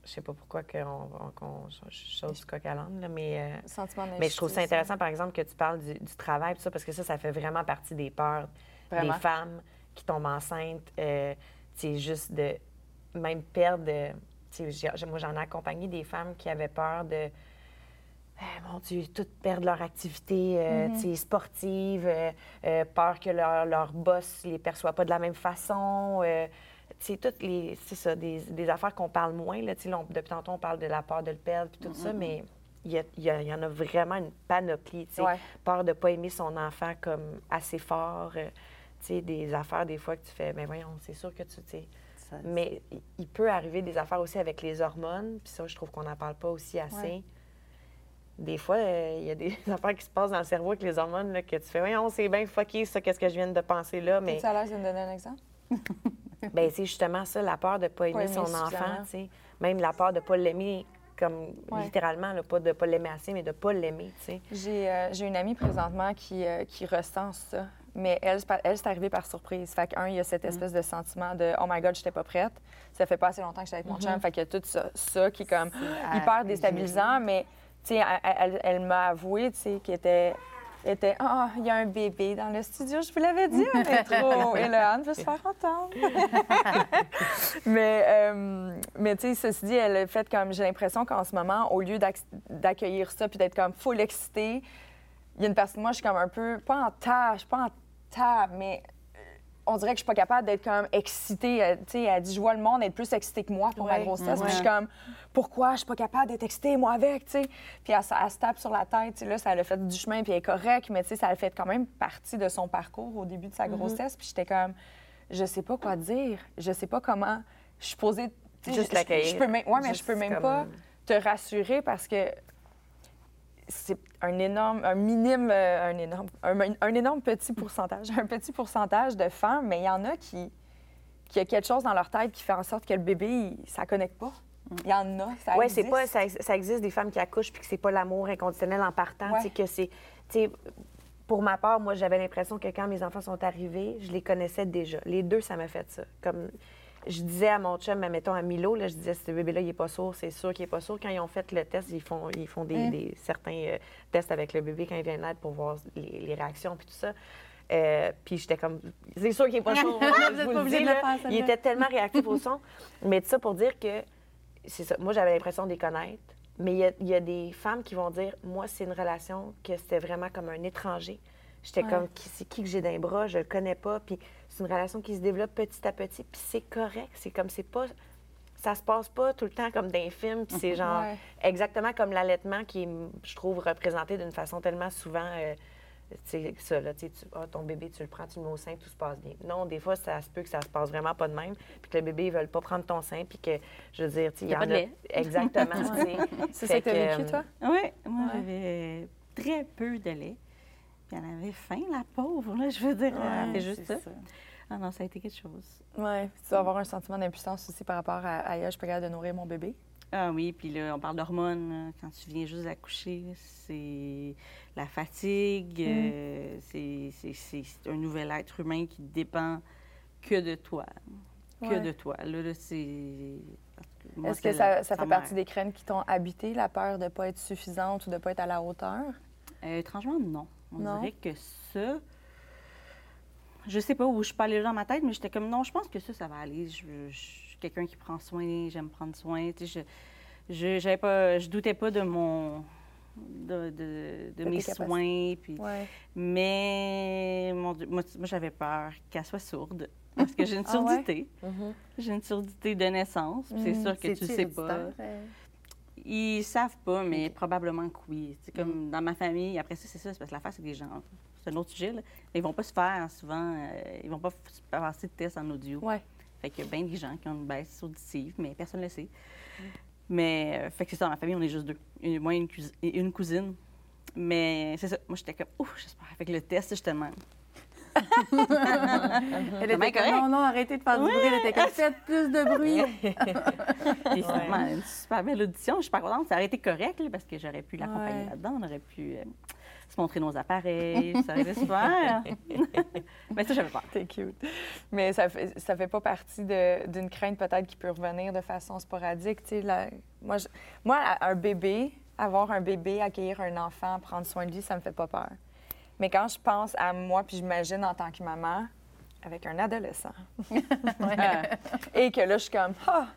je sais pas pourquoi qu'on qu'on saute du coq à l'âne, là, mais, euh, mais je trouve ça intéressant, par exemple, que tu parles du, du travail, tout ça, parce que ça, ça fait vraiment partie des peurs Vraiment. des femmes qui tombent enceintes. Euh, sais, juste de même perdre. euh, moi, j'en ai accompagné des femmes qui avaient peur de. euh, mon Dieu, toutes perdre leur activité euh, sais, sportive, euh, euh, peur que leur, leur boss les perçoit pas de la même façon. euh, tu sais, toutes les. C'est ça, des, des affaires qu'on parle moins. Là, là, on- depuis tantôt, on parle de la peur de le perdre puis tout ça, mais il y, a- il y a- il y en a vraiment une panoplie. Ouais. Peur de ne pas aimer son enfant comme assez fort. euh, des affaires, des fois, que tu fais, mais voyons, c'est sûr que tu. Tu Mais il- peut arriver des affaires aussi avec les hormones, puis ça, je trouve qu'on n'en parle pas aussi assez. Ouais. Des fois, euh, il y a des affaires qui se passent dans le cerveau avec les hormones là, que tu fais, voyons, c'est bien fucké, ça, qu'est-ce que je viens de penser là. Mais Es-tu à l'aise de me donner un exemple? ben, c'est justement ça, la peur de ne pas aimer aimer son enfant, tu sais. Même la peur de ne pas l'aimer, comme Ouais. littéralement, là, pas de ne pas l'aimer assez, mais de ne pas l'aimer, tu sais. J'ai euh, j'ai une amie présentement qui, euh, qui ressent ça. Mais elle, elle, c'est arrivé par surprise. Fait qu'un, il y a cette espèce de sentiment de Oh my God, j'étais pas prête. Ça fait pas assez longtemps que j'étais avec mon chum. Fait qu'il y a tout ça, ça qui est comme à hyper déstabilisant. Mais, tu sais, elle, elle- elle m'a avoué, tu sais, qu'elle était. était Ah, il y a un bébé dans le studio, je vous l'avais dit au métro. Et là, Anne veut se faire entendre. mais, euh, mais tu sais, ceci dit, elle a fait comme, j'ai l'impression qu'en ce moment, au lieu d'ac- d'accueillir ça puis d'être comme full excitée, il y a une partie de moi, je suis comme un peu, pas en suis pas en tas, mais euh, on dirait que je suis pas capable d'être comme excitée. Euh, Tu sais, elle dit, je vois le monde être plus excité que moi pour ma Ouais. grossesse. Puis je suis comme, pourquoi je suis pas capable d'être excitée, moi, avec, tu sais? Puis elle, se tape sur la tête, tu sais, là, ça a fait du chemin, puis elle est correcte, mais tu sais, ça a fait quand même partie de son parcours au début de sa grossesse. Puis j'étais comme, je sais pas quoi dire, je sais pas comment, je suis posée... Juste je- je- peux même, ouais, mais je peux même comme- pas te rassurer parce que c'est un énorme, un minime, euh, un énorme, un, un énorme petit pourcentage, un petit pourcentage de femmes, mais il y en a qui, qui a quelque chose dans leur tête qui fait en sorte que le bébé, il- ça connecte pas. Il y en a, ça c'est existe. pas, ça, ça existe des femmes qui accouchent puis que c'est pas l'amour inconditionnel en partant. Ouais. que c'est, tu sais, pour ma part, moi, j'avais l'impression que quand mes enfants sont arrivés, je les connaissais déjà. Les deux, ça m'a fait ça. Comme je disais à mon chum, mettons à Milo, là, je disais, ce bébé-là, il est pas sourd, c'est sûr qu'il est pas sourd. Quand ils ont fait le test, ils font, ils font des, Mm. des- certains euh, tests avec le bébé quand il vient naître pour voir les, les réactions puis tout ça. Euh, puis j'étais comme, c'est sûr qu'il est pas sourd. Je êtes vous le dis, là. il était tellement réactif au son. Mais tout ça pour dire que c'est ça. Moi, j'avais l'impression de les connaître. Mais il y a- il y, a des femmes qui vont dire Moi, c'est une relation que c'était vraiment comme un étranger. J'étais Ouais. comme Qui- C'est qui que j'ai d'un bras? Je le connais pas. Puis c'est une relation qui se développe petit à petit. Puis c'est correct. C'est comme c'est pas. Ça se passe pas tout le temps comme dans les films. Puis c'est genre Ouais. exactement comme l'allaitement qui est, je trouve, représenté d'une façon tellement souvent. euh, tu sais, ça, là, tu sais, tu- ah, ton bébé, tu le prends, tu le mets au sein, tout se passe bien. Non, des fois, ça se peut que ça se passe vraiment pas de même, puis que le bébé, ils veulent pas prendre ton sein, puis que, je veux dire, tu sais, il y, Y a en pas de a... lait. Exactement, tu sais. C'est ça que tu as vécu, toi? Oui, moi, Ouais. j'avais très peu de lait. Puis elle avait faim, la pauvre, là, je veux dire. elle fait juste ça. Ah non, ça a été quelque chose. Oui. Tu dois avoir un sentiment d'impuissance aussi par rapport à, à, je suis pas capable de nourrir mon bébé. Ah oui, puis là, on parle d'hormones. Quand tu viens juste d'accoucher, c'est la fatigue, euh, c'est- un nouvel être humain qui dépend que de toi. Que Ouais. de toi. Là, là, c'est... Est-ce que ça, fait partie des craintes qui t'ont habité, la peur de ne pas être suffisante ou de ne pas être à la hauteur? Euh, étrangement, non. On Non? dirait que ça... Je sais pas où je peux aller dans ma tête, mais j'étais comme, non, je pense que ça, ça va aller. Je, je suis quelqu'un qui prend soin, j'aime prendre soin. Tu sais, je, je, pas, je doutais pas de mon... de, de, de De mes soins. Puis. Mais mon Dieu, moi, moi, j'avais peur qu'elle soit sourde. Parce que j'ai une Ah ouais? surdité. Mhm. J'ai une surdité de naissance. C'est Mhm. sûr que tu le sais pas. Ils savent pas, mais probablement que oui. C'est comme dans ma famille, après ça, c'est ça, c'est parce que l'affaire, c'est que les gens, c'est un autre sujet, là, mais ils vont pas se faire souvent, euh, ils vont pas passer de tests en audio. Ouais. Fait qu'il y a bien des gens qui ont une baisse auditive, mais personne ne le sait. Mais, euh, fait que c'est ça, dans ma famille, on est juste deux. Une- moi et une, une cousine. Mais c'est ça, moi, j'étais comme, ouf, j'espère. Fait que le test, même. Elle était comme, non, non, arrêtez de faire du bruit. Elle était comme, faites plus de bruit. Finalement, une super belle audition. Je suis pas contente. Ça aurait été correct là, parce que j'aurais pu l'accompagner Ouais. là-dedans. On aurait pu euh, se montrer nos appareils. ça aurait été super. Mais ça, j'avais peur. T'es cute. Mais ça fait, ça fait pas partie de- d'une crainte peut-être qui peut revenir de façon sporadique. tu sais, la- moi, je- moi, un bébé, avoir un bébé, accueillir un enfant, prendre soin de lui, ça me fait pas peur. Mais quand je pense à moi, puis j'imagine en tant que maman, avec un adolescent, et que là, je suis comme, ah,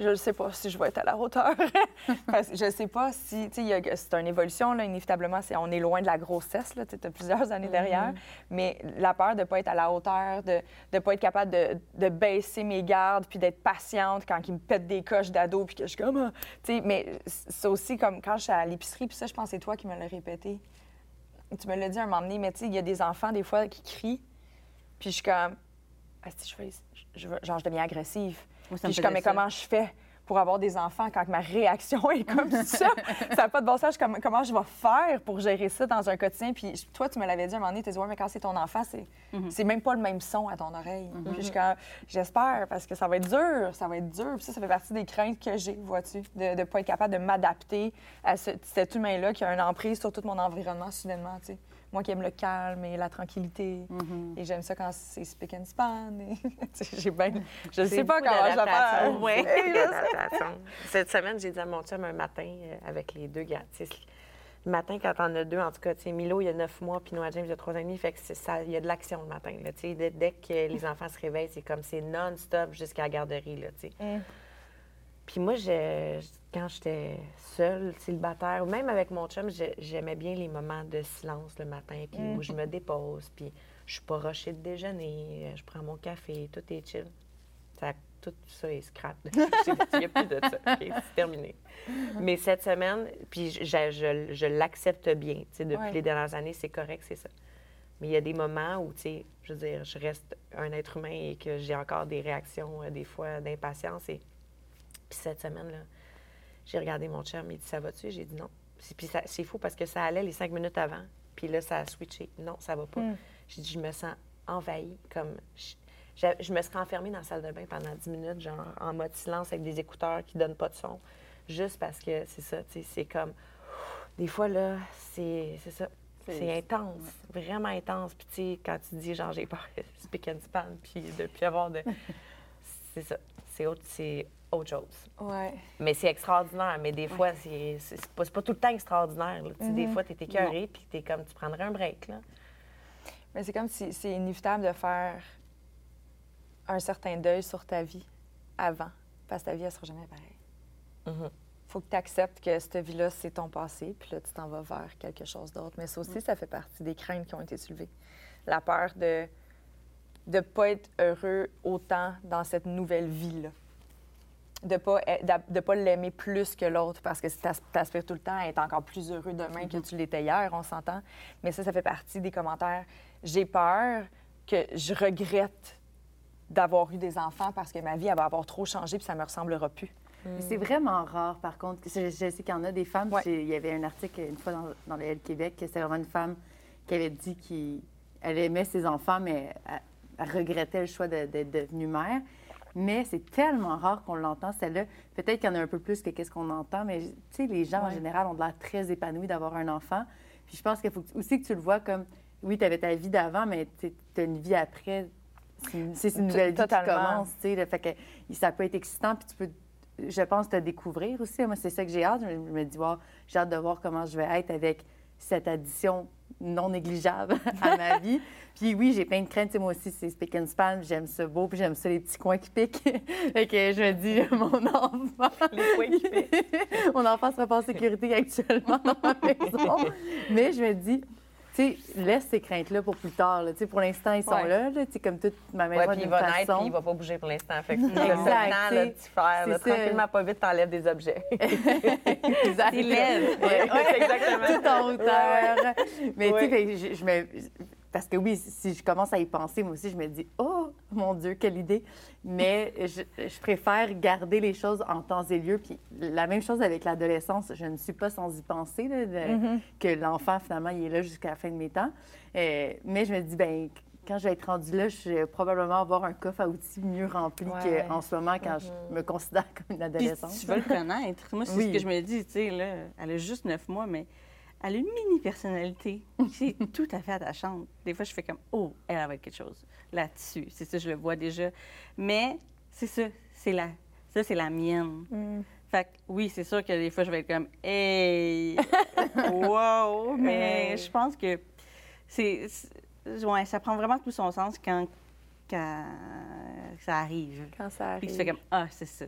je ne sais pas si je vais être à la hauteur. Parce que je ne sais pas si, tu sais, c'est une évolution, là, inévitablement, c'est, on est loin de la grossesse, là, tu as plusieurs années derrière, mais la peur de ne pas être à la hauteur, de ne pas être capable de, de baisser mes gardes, puis d'être patiente quand il me pète des coches d'ado, puis que je suis comme, ah. tu sais, mais c'est aussi comme quand je suis à l'épicerie, puis ça, je pense que c'est toi qui me l'as répété. Tu me l'as dit un moment donné, mais tu sais, il y a des enfants, des fois, qui crient, puis je suis comme, ah, si je fais, je, je- genre, je deviens agressive. Moi, Puis je suis comme, mais comment je fais? Pour avoir des enfants quand ma réaction est comme ça? ça n'a pas de bon sens. Comme, comment je vais faire pour gérer ça dans un quotidien? Puis toi, tu me l'avais dit un moment donné, tu dit, ouais, mais quand c'est ton enfant, c'est Mhm. c'est même pas le même son à ton oreille. Puis je suis comme, j'espère, parce que ça va être dur, ça va être dur. Puis ça, ça fait partie des craintes que j'ai, vois-tu, de ne pas être capable de m'adapter à ce- cet humain-là qui a une emprise sur tout mon environnement soudainement, tu sais. Moi qui aime le calme et la tranquillité. Et j'aime ça quand c'est spick and span. et-. Je ne sais pas comment je vais faire. Oui. Cette semaine, j'ai dit à mon chum un matin euh, avec les deux gars. Le matin, quand on a deux, en tout cas, tu sais, Milo, il y a neuf mois, puis Noah James, il y a trois ans et demi, fait que ça, il y a de l'action le matin. Là, dès, dès que les enfants se réveillent, c'est comme c'est non-stop jusqu'à la garderie. Là. Mm. Puis moi, je, quand j'étais seule, célibataire, ou même avec mon chum, j'aimais bien les moments de silence le matin, puis où je me dépose, puis je suis pas rushée de déjeuner, euh, je prends mon café, tout est chill. Ça, tout ça est scrap. Il n'y a plus de ça. C'est terminé. Mais cette semaine, puis je, je- je- je l'accepte bien. Depuis Ouais. les dernières années, c'est correct, c'est ça. Mais il y a des moments où, tu sais, je veux dire, je reste un être humain et que j'ai encore des réactions, euh, des fois, d'impatience. Et puis cette semaine-là, j'ai regardé mon chum, il dit Ça va-tu? J'ai dit non. C'est- Puis c'est fou parce que ça allait les cinq minutes avant. Puis là, ça a switché. Non, ça va pas. J'ai dit Je me sens envahie. Comme je, je- je me serais enfermée dans la salle de bain pendant dix minutes, genre en mode silence avec des écouteurs qui donnent pas de son. Juste parce que c'est ça, tu sais, c'est comme. Des fois, là, c'est c'est ça. C'est intense, vraiment intense. Puis, tu sais, quand tu dis, genre, j'ai peur speak and span, puis de plus avoir de. C'est ça. C'est autre, c'est autre chose. Ouais. Mais c'est extraordinaire. Mais des fois, c'est c'est pas, tout le temps extraordinaire. sais, Des fois, tu es écœuré, puis tu es comme, tu prendrais un break. Là. Mais c'est comme si c'est inévitable de faire un certain deuil sur ta vie avant, parce que ta vie, elle sera jamais pareille. Mhm. faut que tu acceptes que cette vie-là, c'est ton passé, puis là, tu t'en vas vers quelque chose d'autre. Mais ça aussi, ça fait partie des craintes qui ont été soulevées. La peur de ne pas être heureux autant dans cette nouvelle vie-là. De ne pas, de pas l'aimer plus que l'autre, parce que si tu aspires tout le temps à être encore plus heureux demain que tu l'étais hier, on s'entend. Mais ça, ça fait partie des commentaires. J'ai peur que je regrette d'avoir eu des enfants parce que ma vie, elle va avoir trop changé, puis ça me ressemblera plus. Mais c'est vraiment rare, par contre. Je, je sais qu'il y en a des femmes. Ouais. Il y avait un article une fois dans, dans le L Québec que c'était vraiment une femme qui avait dit qu'elle aimait ses enfants, mais elle, elle regrettait le choix de- d'être devenue mère. Mais c'est tellement rare qu'on l'entend, celle-là. Peut-être qu'il y en a un peu plus que qu'est-ce qu'on entend, mais tu sais, les gens en général ont de l'air très épanouis d'avoir un enfant. Puis je pense qu'il faut aussi que tu le vois comme, oui, tu avais ta vie d'avant, mais tu as une vie après. C'est une, nouvelle vie qui commence, tu sais. là. Fait que ça peut être excitant, puis tu peux je pense, te découvrir aussi. Moi, c'est ça que j'ai hâte. Je me dis, wow, j'ai hâte de voir comment je vais être avec cette addition non négligeable à ma vie. Puis oui, j'ai plein de craintes. Tu sais, moi aussi, c'est speak and span. J'aime ça beau, puis j'aime ça les petits coins qui piquent. fait que je me dis, mon enfant... Les points qui piquent. mon enfant sera pas en sécurité actuellement dans ma maison. Mais je me dis... Tu sais, laisse ces craintes-là pour plus tard. là. Pour l'instant, ils sont Ouais. là, là. Comme toute ma maison Ouais, puis il va naître, puis il va pas bouger pour l'instant. Fait que tu Exact, le là, c'est ça. tranquillement, pas vite, t'enlèves des objets. Exact. T'élèves. Ouais, ouais. exactement. Tout en hauteur. Mais tu sais, je me... Parce que oui, si je commence à y penser, moi aussi, je me dis, oh, mon Dieu, quelle idée. Mais je, je préfère garder les choses en temps et lieu. Puis la même chose avec l'adolescence, je ne suis pas sans y penser, là, de- que l'enfant, finalement, il est là jusqu'à la fin de mes temps. Euh, mais je me dis, ben quand je vais être rendue là, je vais probablement avoir un coffre à outils mieux rempli Ouais. qu'en ce moment quand je me considère comme une Puis adolescente. tu veux le connaître. Moi, c'est Oui. ce que je me dis, tu sais, là, elle a juste neuf mois, mais elle a une mini-personnalité qui est tout à fait attachante. Des fois, je fais comme, oh, elle, elle va être quelque chose là-dessus. C'est ça, je le vois déjà. Mais c'est ça, c'est la, ça, c'est la mienne. Mm. Fait que oui, c'est sûr que des fois, je vais être comme, hey, wow, mais je pense que c'est, ouais, ça prend vraiment tout son sens quand, quand ça arrive. Quand ça Puis arrive. que tu fais comme, ah, c'est ça.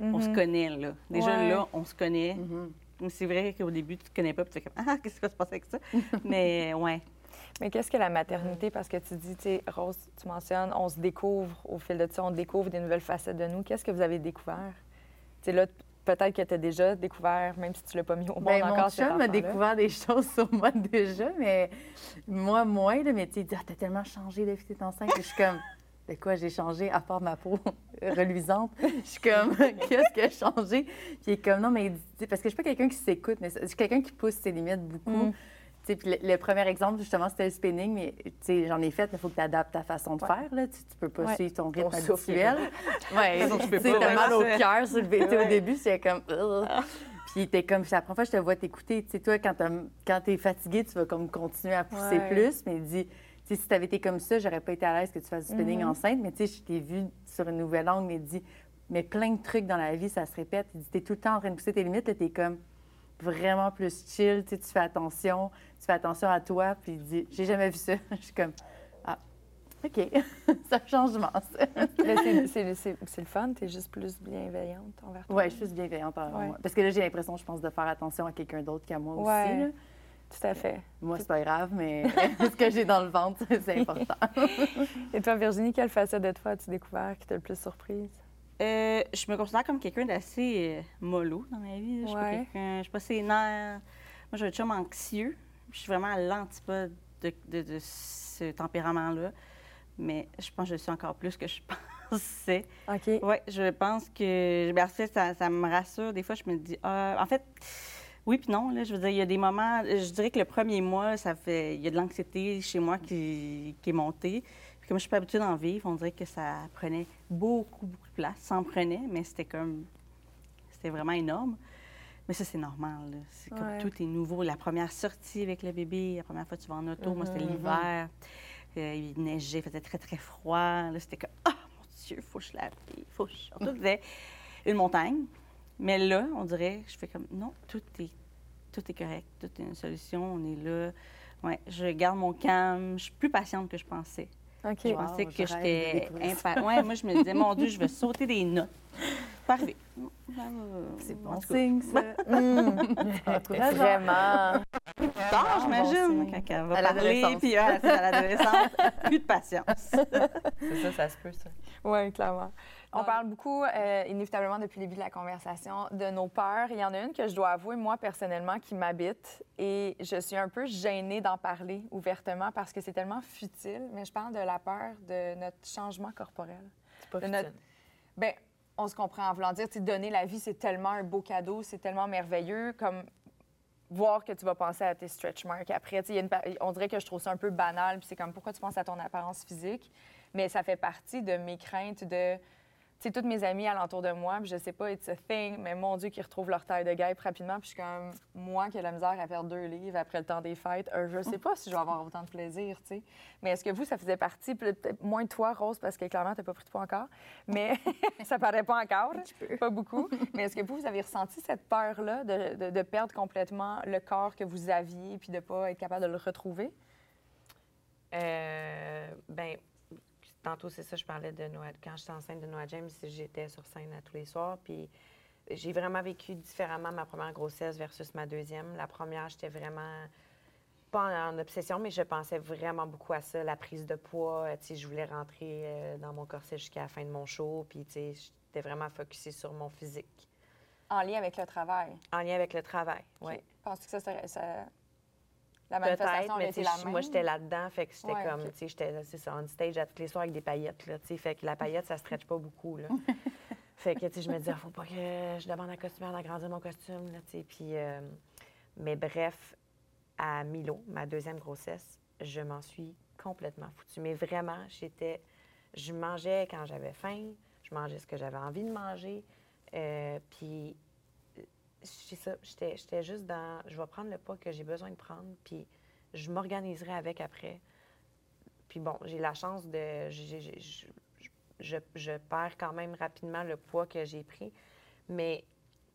On se Mhm. connaît, là. Déjà, Ouais. là, on se connaît. Mhm. Mais C'est vrai qu'au début, tu te connais pas, puis tu fais comme, ah, qu'est-ce qui va se passer avec ça? Mais ouais. Mais qu'est-ce que la maternité? Parce que tu dis, tu sais, Rose, tu mentionnes, on se découvre au fil de ça, on découvre des nouvelles facettes de nous. Qu'est-ce que vous avez découvert? Tu sais, là, peut-être que tu as déjà découvert, même si tu l'as pas mis au monde Ben, encore. mon chum a découvert des choses sur moi déjà, mais moi moins. Là, mais tu dit, ah, t'as tellement changé depuis que t'es enceinte. Puis je suis comme, de quoi j'ai changé à part ma peau reluisante? Je suis comme, qu'est-ce que j'ai changé? Puis il est comme, non, mais parce que je suis pas quelqu'un qui s'écoute, mais je suis quelqu'un qui pousse ses limites beaucoup. Mm. Tu sais, puis le, le premier exemple, justement, c'était le spinning, mais tu sais, j'en ai fait, mais il faut que tu adaptes ta façon de Ouais. faire. Là. Tu, tu peux pas Ouais. suivre ton rythme habituel. Ouais, façon, tu peux tu sais, pas, t'as mal au c'est cœur sur le Au début, c'était comme. Ugh. Puis t'es comme, c'est la première fois que je te vois t'écouter. Tu sais, toi, quand, t'es fatigué, tu vas comme continuer à pousser Ouais. plus. Mais il dit, sais, si t'avais été comme ça, j'aurais pas été à l'aise que tu fasses du spinning Mhm. enceinte. Mais tu sais, je t'ai vu sur une nouvelle angle, mais dit, mais plein de trucs dans la vie, ça se répète. Il dit, t'es tout le temps en train de pousser tes limites. Là, t'es comme vraiment plus chill. Tu sais, tu fais attention. Tu fais attention à toi. Puis il dit, j'ai jamais vu ça. je suis comme, ah, OK. c'est un changement, ça. C'est- le fun, tu es juste plus bienveillante envers toi. Ouais, je suis plus bienveillante envers Ouais. moi. Parce que là, j'ai l'impression, je pense, de faire attention à quelqu'un d'autre qu'à moi Ouais. aussi. là. Tout à fait. Moi, c'est pas grave, mais ce que j'ai dans le ventre, c'est important. Et toi, Virginie, quelle facette de toi as-tu découvert qui t'a le plus surprise? Euh, je me considère comme quelqu'un d'assez euh, mollo dans ma vie. Je suis pas Ouais. quelqu'un- je suis pas sénère. Moi, j'ai un chum anxieux. Je suis vraiment à l'antipode de, de- de ce tempérament-là. Mais je pense que je le suis encore plus que je pensais. OK. Oui, je pense que ben, en fait, ça, ça me rassure. Des fois, je me dis, ah, en fait, oui puis non. Là, je veux dire, il y a des moments, je dirais que le premier mois, ça fait, il y a de l'anxiété chez moi qui, qui est montée. Puis comme je suis pas habituée d'en vivre, on dirait que ça prenait beaucoup, beaucoup de place. Ça en prenait, mais c'était comme, c'était vraiment énorme. Mais ça, c'est normal. C'est comme tout est nouveau. La première sortie avec le bébé, la première fois que tu vas en auto, moi, c'était Mhm. l'hiver. Euh, il neigeait, il faisait très, très froid. Là, c'était comme, ah, mon Dieu, faut que je lave, faut que je... Une montagne. Mais là, on dirait, je fais comme, non, tout est, tout est correct, tout est une solution, on est là. Ouais, je garde mon calme, je suis plus patiente que je pensais. OK. Je Wow, pensais que j'étais impatiente. Ouais, moi, je me disais, mon Dieu, je vais sauter des notes. Parfait. C'est bon signe, ça. Mmh. Vraiment. tard, j'imagine, bon quand elle va À parler, puis ouais, c'est à l'adolescence, plus de patience. C'est ça, ça se peut, ça. Oui, clairement. On parle beaucoup, euh, inévitablement, depuis le début de la conversation, de nos peurs. Il y en a une que je dois avouer, moi, personnellement, qui m'habite. Et je suis un peu gênée d'en parler ouvertement parce que c'est tellement futile. Mais je parle de la peur de notre changement corporel. C'est pas De futile. notre- Bien, on se comprend en voulant dire, tu donner la vie, c'est tellement un beau cadeau, c'est tellement merveilleux, comme voir que tu vas penser à tes stretch marks après. Y a une on dirait que je trouve ça un peu banal, puis c'est comme pourquoi tu penses à ton apparence physique, mais ça fait partie de mes craintes de. Tu sais, toutes mes amies alentour de moi, puis je sais pas, it's a thing, mais mon Dieu, qui retrouvent leur taille de guêpe rapidement, puis je suis comme, moi qui ai la misère à perdre deux livres après le temps des fêtes, euh, je sais pas si je vais avoir autant de plaisir, tu sais. Mais est-ce que vous, ça faisait partie, peut-être moins de toi, Rose, parce que clairement, t'as pas pris de poids encore, mais ça paraît pas encore, pas beaucoup. Mais est-ce que vous, vous avez ressenti cette peur-là de, de- de perdre complètement le corps que vous aviez, puis de pas être capable de le retrouver? Euh, ben, tantôt, c'est ça, je parlais de Noël. Quand j'étais enceinte de Noël James, j'étais sur scène à tous les soirs. Puis j'ai vraiment vécu différemment ma première grossesse versus ma deuxième. La première, j'étais vraiment pas en, en obsession, mais je pensais vraiment beaucoup à ça, la prise de poids. Euh, Tu sais, je voulais rentrer euh, dans mon corset jusqu'à la fin de mon show. Puis, tu sais, j'étais vraiment focusée sur mon physique. En lien avec le travail. En lien avec le travail, oui. Penses-tu que ça serait. ça- La manifestation mais la même? moi, j'étais là-dedans, fait que j'étais Ouais, comme, tu sais, j'étais, c'est ça, on stage à tous les soirs avec des paillettes, là, tu sais, fait que la paillette, ça stretch pas beaucoup, là. fait que, tu sais, je me disais, faut pas que je demande à costumière d'agrandir mon costume, là, tu sais, puis, euh, mais bref, à Milo, ma deuxième grossesse, je m'en suis complètement foutue. Mais vraiment, j'étais. Je mangeais quand j'avais faim, je mangeais ce que j'avais envie de manger. euh, puis, c'est ça, j'étais j'étais juste dans. Je vais prendre le poids que j'ai besoin de prendre, puis je m'organiserai avec après. Puis bon, j'ai la chance de. j'ai- je, je, je perds quand même rapidement le poids que j'ai pris. Mais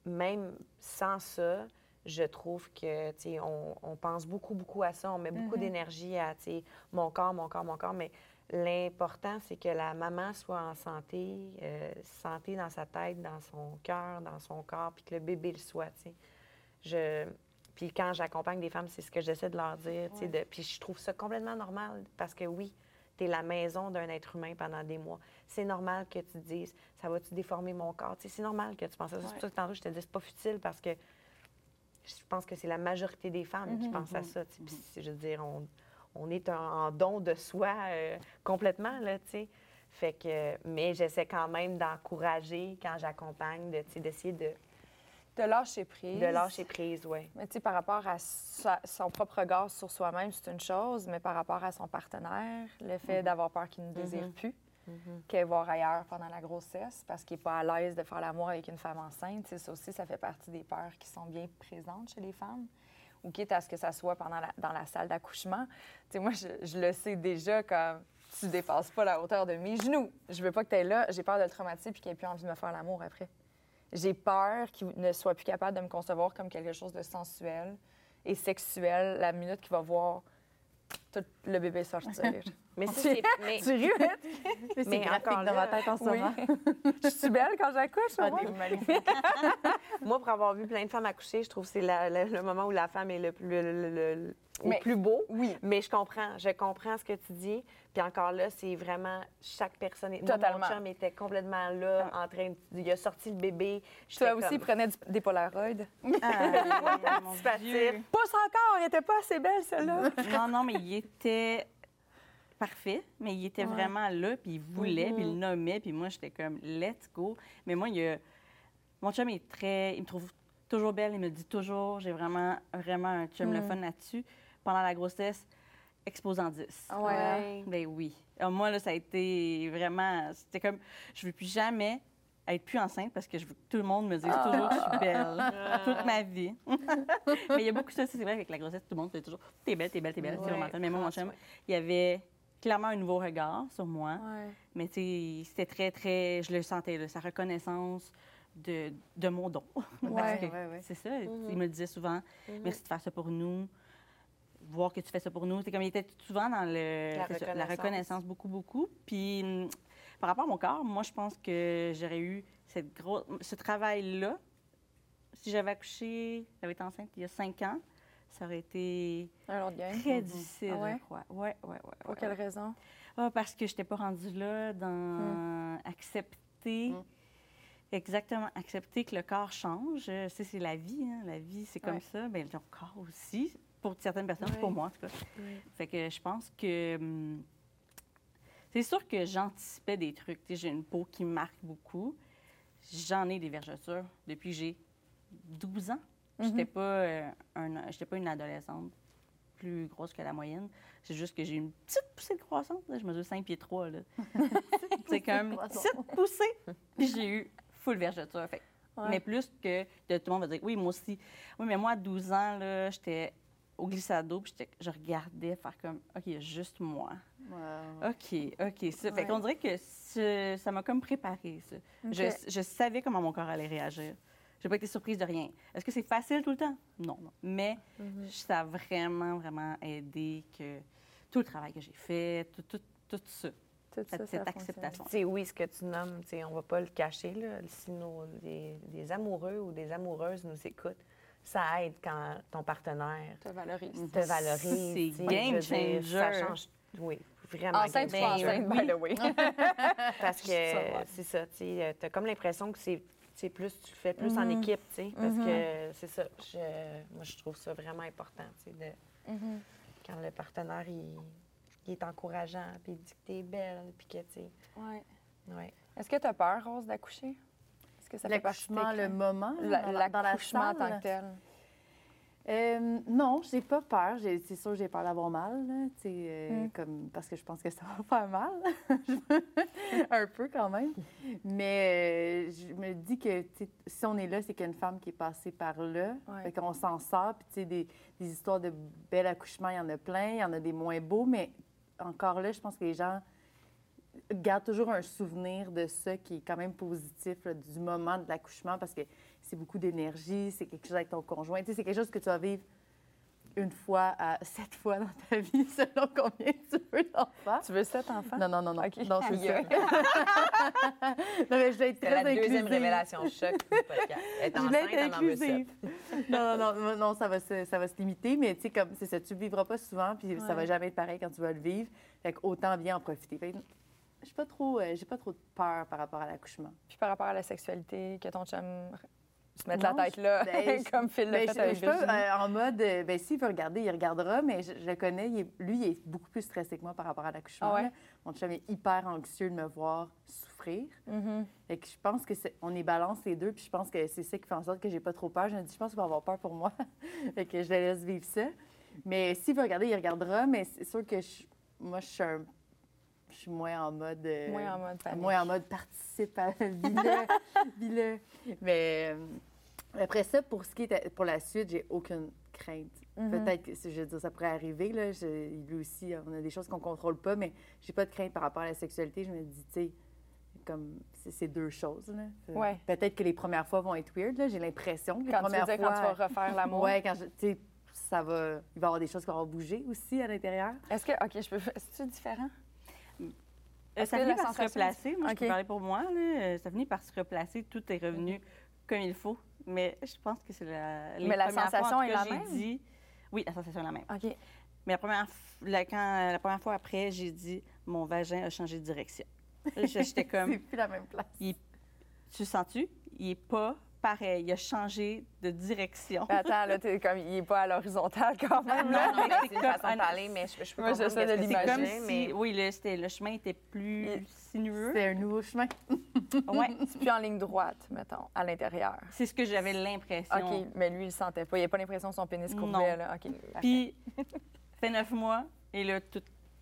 même sans ça, je trouve que, tu sais, on, on pense beaucoup, beaucoup à ça. On met beaucoup d'énergie à, tu sais, mon corps, mon corps, mon corps. Mais l'important, c'est que la maman soit en santé, euh, santé dans sa tête, dans son cœur, dans son corps, puis que le bébé le soit. Je... Puis quand j'accompagne des femmes, c'est ce que j'essaie de leur dire, de- Puis je trouve ça complètement normal parce que oui, tu es la maison d'un être humain pendant des mois. C'est normal que tu te dises, ça va-tu déformer mon corps? C'est normal que tu penses à ça. C'est pour ça que tantôt, je te dis, c'est pas futile parce que je pense que c'est la majorité des femmes qui pensent à ça. tu sais. Puis, c'est- je veux dire, on, on est en, don de soi euh, complètement, là, tu sais. Fait que, mais j'essaie quand même d'encourager quand j'accompagne, de, d'essayer de, De lâcher prise. de lâcher prise, oui. Mais tu sais, par rapport à sa- son propre regard sur soi-même, c'est une chose, mais par rapport à son partenaire, le fait d'avoir peur qu'il ne désire plus, qu'elle voir ailleurs pendant la grossesse parce qu'il n'est pas à l'aise de faire l'amour avec une femme enceinte, ça aussi, ça fait partie des peurs qui sont bien présentes chez les femmes. Ou quitte à ce que ça soit pendant dans la salle d'accouchement. Tu sais, moi, je, le sais déjà comme tu dépasses pas la hauteur de mes genoux. Je veux pas que tu es là. J'ai peur de le traumatiser puis qu'il n'ait plus envie de me faire l'amour après. J'ai peur qu'il ne soit plus capable de me concevoir comme quelque chose de sensuel et sexuel la minute qu'il va voir tout le bébé sortir. Mais ça, c'est. mais- tu ris? Mais c'est Mais encore dans ma tête en ce Oui. moment. Je suis belle quand j'accouche, Ah, moi? Moi, pour avoir vu plein de femmes accoucher, je trouve que c'est le moment où la femme est le plus, le- le- le- au Mais- plus beau. Oui. Mais je comprends, je comprends ce que tu dis. Puis encore là, c'est vraiment chaque personne. Moi, Totalement. Mon chum était complètement là, en train de. Il a sorti le bébé. Toi aussi, comme, prenait du- des Polaroids. Ah, mon Participatif. Pousse encore, elle était pas assez belle, celle-là. Non, non, mais il était parfait, mais il était vraiment là, puis il voulait, puis il le nommait, puis moi, j'étais comme, let's go. Mais moi, il a... mon chum est très... Il me trouve toujours belle, il me dit toujours. J'ai vraiment, vraiment un chum le fun là-dessus. Pendant la grossesse, exposant 10. Ah ouais. Ben oui. Alors, moi, là, ça a été vraiment... C'était comme, je veux plus jamais être plus enceinte parce que je veux que tout le monde me dise toujours que je suis belle toute ma vie. mais il y a beaucoup de ça, c'est vrai, avec la grossesse, tout le monde fait toujours t'es belle, t'es belle, t'es belle, c'est Ouais. vraiment ça. Mais moi, mon Ah, chum, il y avait clairement un nouveau regard sur moi. Ouais. Mais tu sais, c'était très, très. Je le sentais, là, sa reconnaissance de, de mon don. Ouais, que ouais, ouais. C'est ça. Il me disait souvent merci de faire ça pour nous, voir que tu fais ça pour nous. C'est comme il était souvent dans le, La c'est ça, la reconnaissance. beaucoup, beaucoup. Puis hum, par rapport à mon corps, moi, je pense que j'aurais eu cette grosse, ce travail-là. Si j'avais accouché, j'avais été enceinte il y a cinq ans, ça aurait été Un très difficile, Ah ouais? je crois. Ouais, ouais, ouais. Pour ouais, quelle ouais. raison? Ah, parce que je n'étais pas rendue là dans accepter. Exactement, accepter que le corps change. Euh, C'est, la vie, hein. La vie, c'est comme Ouais. ça. Bien, le corps aussi, pour certaines personnes, pour moi en tout cas. Fait que je pense que. hum, c'est sûr que j'anticipais des trucs. J'ai une peau qui me marque beaucoup. J'en ai des vergetures depuis que j'ai 12 ans. J'étais pas, euh, un- pas une adolescente plus grosse que la moyenne. C'est juste que j'ai une petite poussée de croissance. là. Je mesure 5 pieds 3. Là. c'est comme une petite poussée. Puis j'ai eu full vergeture. Fait. Ouais. Mais plus que de, tout le monde va dire, oui, moi aussi. Oui, mais moi, à 12 ans, j'étais au glissado, puis je regardais faire comme, OK, juste moi. Wow. OK, OK. Ça. Fait qu'on dirait que ce- ça m'a comme préparé, ça. Je, je savais comment mon corps allait réagir. J'ai pas été surprise de rien. Est-ce que c'est facile tout le temps? Non. non. Mais ça a vraiment, vraiment aidé que tout le travail que j'ai fait, tout, tout, tout ça, Tout ça, cette, acceptation. Oui, ce que tu nommes, tu sais, on va pas le cacher, là. Si nos, des, des amoureux ou des amoureuses nous écoutent, ça aide quand ton partenaire Te valorise. te valorise. C'est game dire, changer. Ça change, oui, vraiment Enceinte ou game pas changer. enceinte, by the way. Parce que c'est ça, tu sais, t'as comme l'impression que c'est plus, tu le fais plus en équipe, tu sais, parce que c'est ça. je- moi, je trouve ça vraiment important, tu sais, de, Mhm. quand le partenaire, il, il est encourageant, puis il dit que t'es belle, puis que, tu sais, Ouais. ouais. Est-ce que tu as peur, Rose, d'accoucher? Que ça fait partie le moment, L'accouchement en tant que tel. Euh, non, j'ai pas peur. C'est sûr, j'ai peur d'avoir mal, là, euh, Mm. comme, parce que je pense que ça va faire mal. un peu quand même. Mais euh, je me dis que si on est là, c'est qu'il y a une femme qui est passée par là. Ouais. Fait qu'on s'en sort. Puis, des, des histoires de bel accouchement, il y en a plein. Il y en a des moins beaux. Mais encore là, je pense que les gens gardent toujours un souvenir de ça qui est quand même positif, là, du moment de l'accouchement, parce que c'est beaucoup d'énergie, c'est quelque chose avec ton conjoint. Tu sais, c'est quelque chose que tu vas vivre une fois à sept fois dans ta vie, selon combien tu veux d'enfants. Tu veux sept enfants? Non, non, non, non. OK. Non, c'est ça. non, mais je vais être très la deuxième révélation choc du podcast. Est Je enceinte, être inclusive. non, non, non, non, ça va se, ça va se limiter, mais tu sais, comme c'est ça, tu le vivras pas souvent, puis ça va jamais être pareil quand tu vas le vivre. Fait autant bien en profiter. Fait suis pas trop, euh, j'ai pas trop de peur par rapport à l'accouchement. Puis par rapport à la sexualité, que ton chum se mette Non, la tête là, ben, comme Phil l'a Ben, fait je, avec je peux, euh, en mode, euh, ben, s'il veut regarder, il regardera, mais je, je le connais, il est- lui, il est beaucoup plus stressé que moi par rapport à l'accouchement. Ah ouais? Mon chum est hyper anxieux de me voir souffrir. Mhm. Fait que je pense que c'est- on est balance les deux, puis je pense que c'est ça qui fait en sorte que j'ai pas trop peur. Je me dis, je pense qu'il va avoir peur pour moi. fait que je le laisse vivre ça. Mais s'il veut regarder, il regardera, mais c'est sûr que je- moi, je suis un- je suis moins en mode. euh, Moins en mode panique. Moins en mode participe à vis-le. Mais euh, après ça, pour ce qui est pour la suite, j'ai aucune crainte. Mhm. Peut-être que je veux dire, ça pourrait arriver. Là. Je- lui aussi, on a des choses qu'on contrôle pas, mais j'ai pas de crainte par rapport à la sexualité. Je me dis, tu sais, comme c'est deux choses. Là. Fait- Ouais. Peut-être que les premières fois vont être weird. J'ai l'impression que les Quand tu veux premières dire fois. quand tu vas refaire l'amour. Ouais, quand je, tu ça va, il va y avoir des choses qui vont bouger aussi à l'intérieur. Est-ce que, OK, je peux. Est-ce que c'est différent? Euh, ça finit par se replacer? Moi, OK. je peux parler pour moi. Là. Euh, Ça finit par se replacer. Tout est revenu comme il faut. Mais je pense que c'est la. les Mais la fois, sensation tout est la j'ai même? dit- Oui, la sensation est la même. OK. Mais la première, f- la, quand, la première fois après, j'ai dit mon vagin a changé de direction. J'étais C'est comme, plus la même place. il- tu sens-tu? Il est pas pareil. Il a changé de direction. Mais attends, là, t'es comme, il est pas à l'horizontale quand même. Non, là. non, mais C'est une comme façon de un- parler, mais je, je peux Moi, comprendre j'essaie de si, mais oui, le, c'était- le chemin était plus Il- sinueux. C'est un nouveau chemin. Ouais, C'est plus en ligne droite, mettons, à l'intérieur. c'est ce que j'avais l'impression. OK, mais lui, il le sentait pas. Il a pas l'impression que son pénis courbait, là. OK. Puis, fait neuf mois, et là, tout.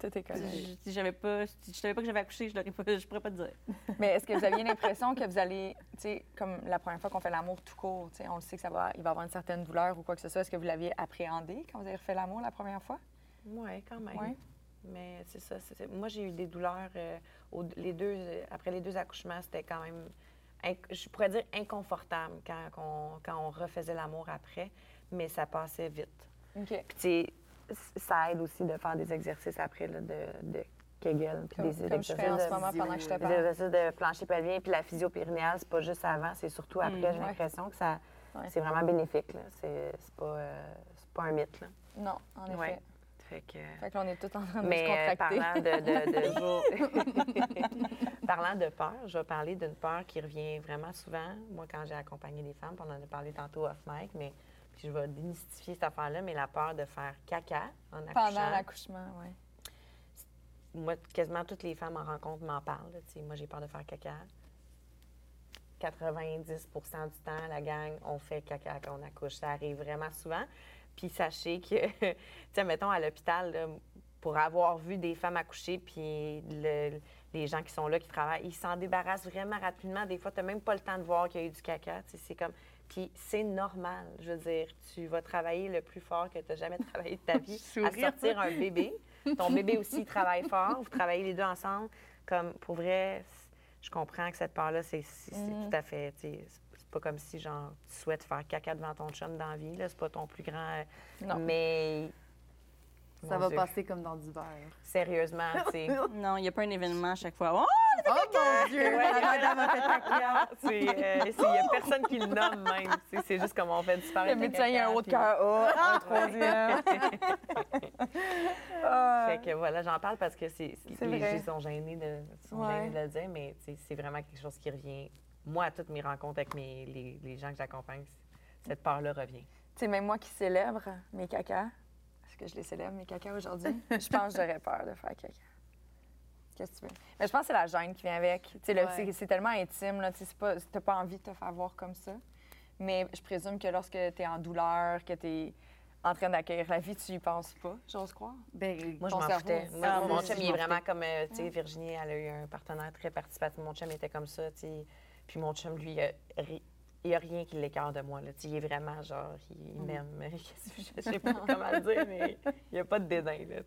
Tout est correct. je- Si j'avais pas, si je savais pas que j'avais accouché, je je pourrais pas te dire. Mais est-ce que vous aviez l'impression que vous allez, tu sais, comme la première fois qu'on fait l'amour tout court, tu sais, on le sait que ça va, il va avoir une certaine douleur ou quoi que ce soit. Est-ce que vous l'aviez appréhendé quand vous avez refait l'amour la première fois? Oui, quand même. Ouais. Mais c'est ça. c'est- Moi, j'ai eu des douleurs. euh, les deux, euh, après les deux accouchements, c'était quand même, inc- je pourrais dire, inconfortable quand, on, quand on refaisait l'amour après, mais ça passait vite. OK. Puis, tu sais, c- ça aide aussi de faire des exercices après, là, de, de Kegel. puis Comme, des comme je fais en exercices ce de- moment pendant que je te des parle. exercices de plancher pelvien, puis la physio périnéale, c'est pas juste avant, c'est surtout après. J'ai ouais. l'impression que ça, Ouais. c'est vraiment bénéfique. C'est pas, euh, pas un mythe. Là. Non, en effet. Ouais. Fait que... Fait que là, on est tous en train de Mais se euh, contracter. parlant de, de- de- parlant de peur, je vais parler d'une peur qui revient vraiment souvent. Moi, quand j'ai accompagné des femmes, on en a parlé tantôt off mic, mais puis je vais démystifier cette affaire-là, mais la peur de faire caca en accouchant. Pendant l'accouchement, oui. Moi, quasiment toutes les femmes en rencontre m'en parlent. là. Moi, j'ai peur de faire caca. 90% du temps, la gang, on fait caca quand on accouche. Ça arrive vraiment souvent. Puis sachez que, tu sais, mettons à l'hôpital, pour avoir vu des femmes accoucher, puis le- les gens qui sont là, qui travaillent, ils s'en débarrassent vraiment rapidement. Des fois, tu n'as même pas le temps de voir qu'il y a eu du caca. C'est comme. Puis c'est normal. Je veux dire, tu vas travailler le plus fort que tu n'as jamais travaillé de ta vie à sortir un bébé. Ton bébé aussi, il travaille fort. Vous travaillez les deux ensemble. Comme, pour vrai, je comprends que cette part-là, c'est c'est tout à fait. C'est pas comme si, genre, tu souhaites faire caca devant ton chum dans la vie. C'est pas ton plus grand. euh, Non. Mais. Ça va Dieu, passer comme dans du verre. Sérieusement, tu sais. Non, il n'y a pas un événement à chaque fois. Oh! Oh mon Dieu! Ouais, la madame a fait caca. C'est, euh, Il n'y a personne qui le nomme même. C'est juste comme on fait disparaître. Le médecin, il y a un haut de cœur A, un troisième. Ah. Fait que voilà, j'en parle parce que c'est, C'est les gens sont gênés de, sont Ouais. gênés de le dire, mais c'est vraiment quelque chose qui revient. Moi, à toutes mes rencontres avec mes, les, les gens que j'accompagne, cette part-là revient. Tu sais, même moi qui célèbre mes cacas, que je les célèbre, mes cacas, aujourd'hui? je pense que j'aurais peur de faire caca. Qu'est-ce que tu veux? Mais je pense que c'est la gêne qui vient avec. Tu sais, le- Ouais. c'est, tellement intime, là. Tu c'est pas, t'as pas envie de te faire voir comme ça. Mais je présume que lorsque tu es en douleur, que tu en train d'accueillir la vie, tu y penses pas, j'ose croire? Ben, Moi, je m'en foutais. Moi, Ah, mon chum, il est m'en vraiment comme, euh, tu sais, Virginie, elle a eu un partenaire très participatif. Mon chum était comme ça, tu sais. Puis mon chum, lui, il a, ri- il y a rien qui l'écarte de moi, là. Il est vraiment, genre, il, il m'aime. je sais pas comment le dire, mais il n'y a pas de dédain, là.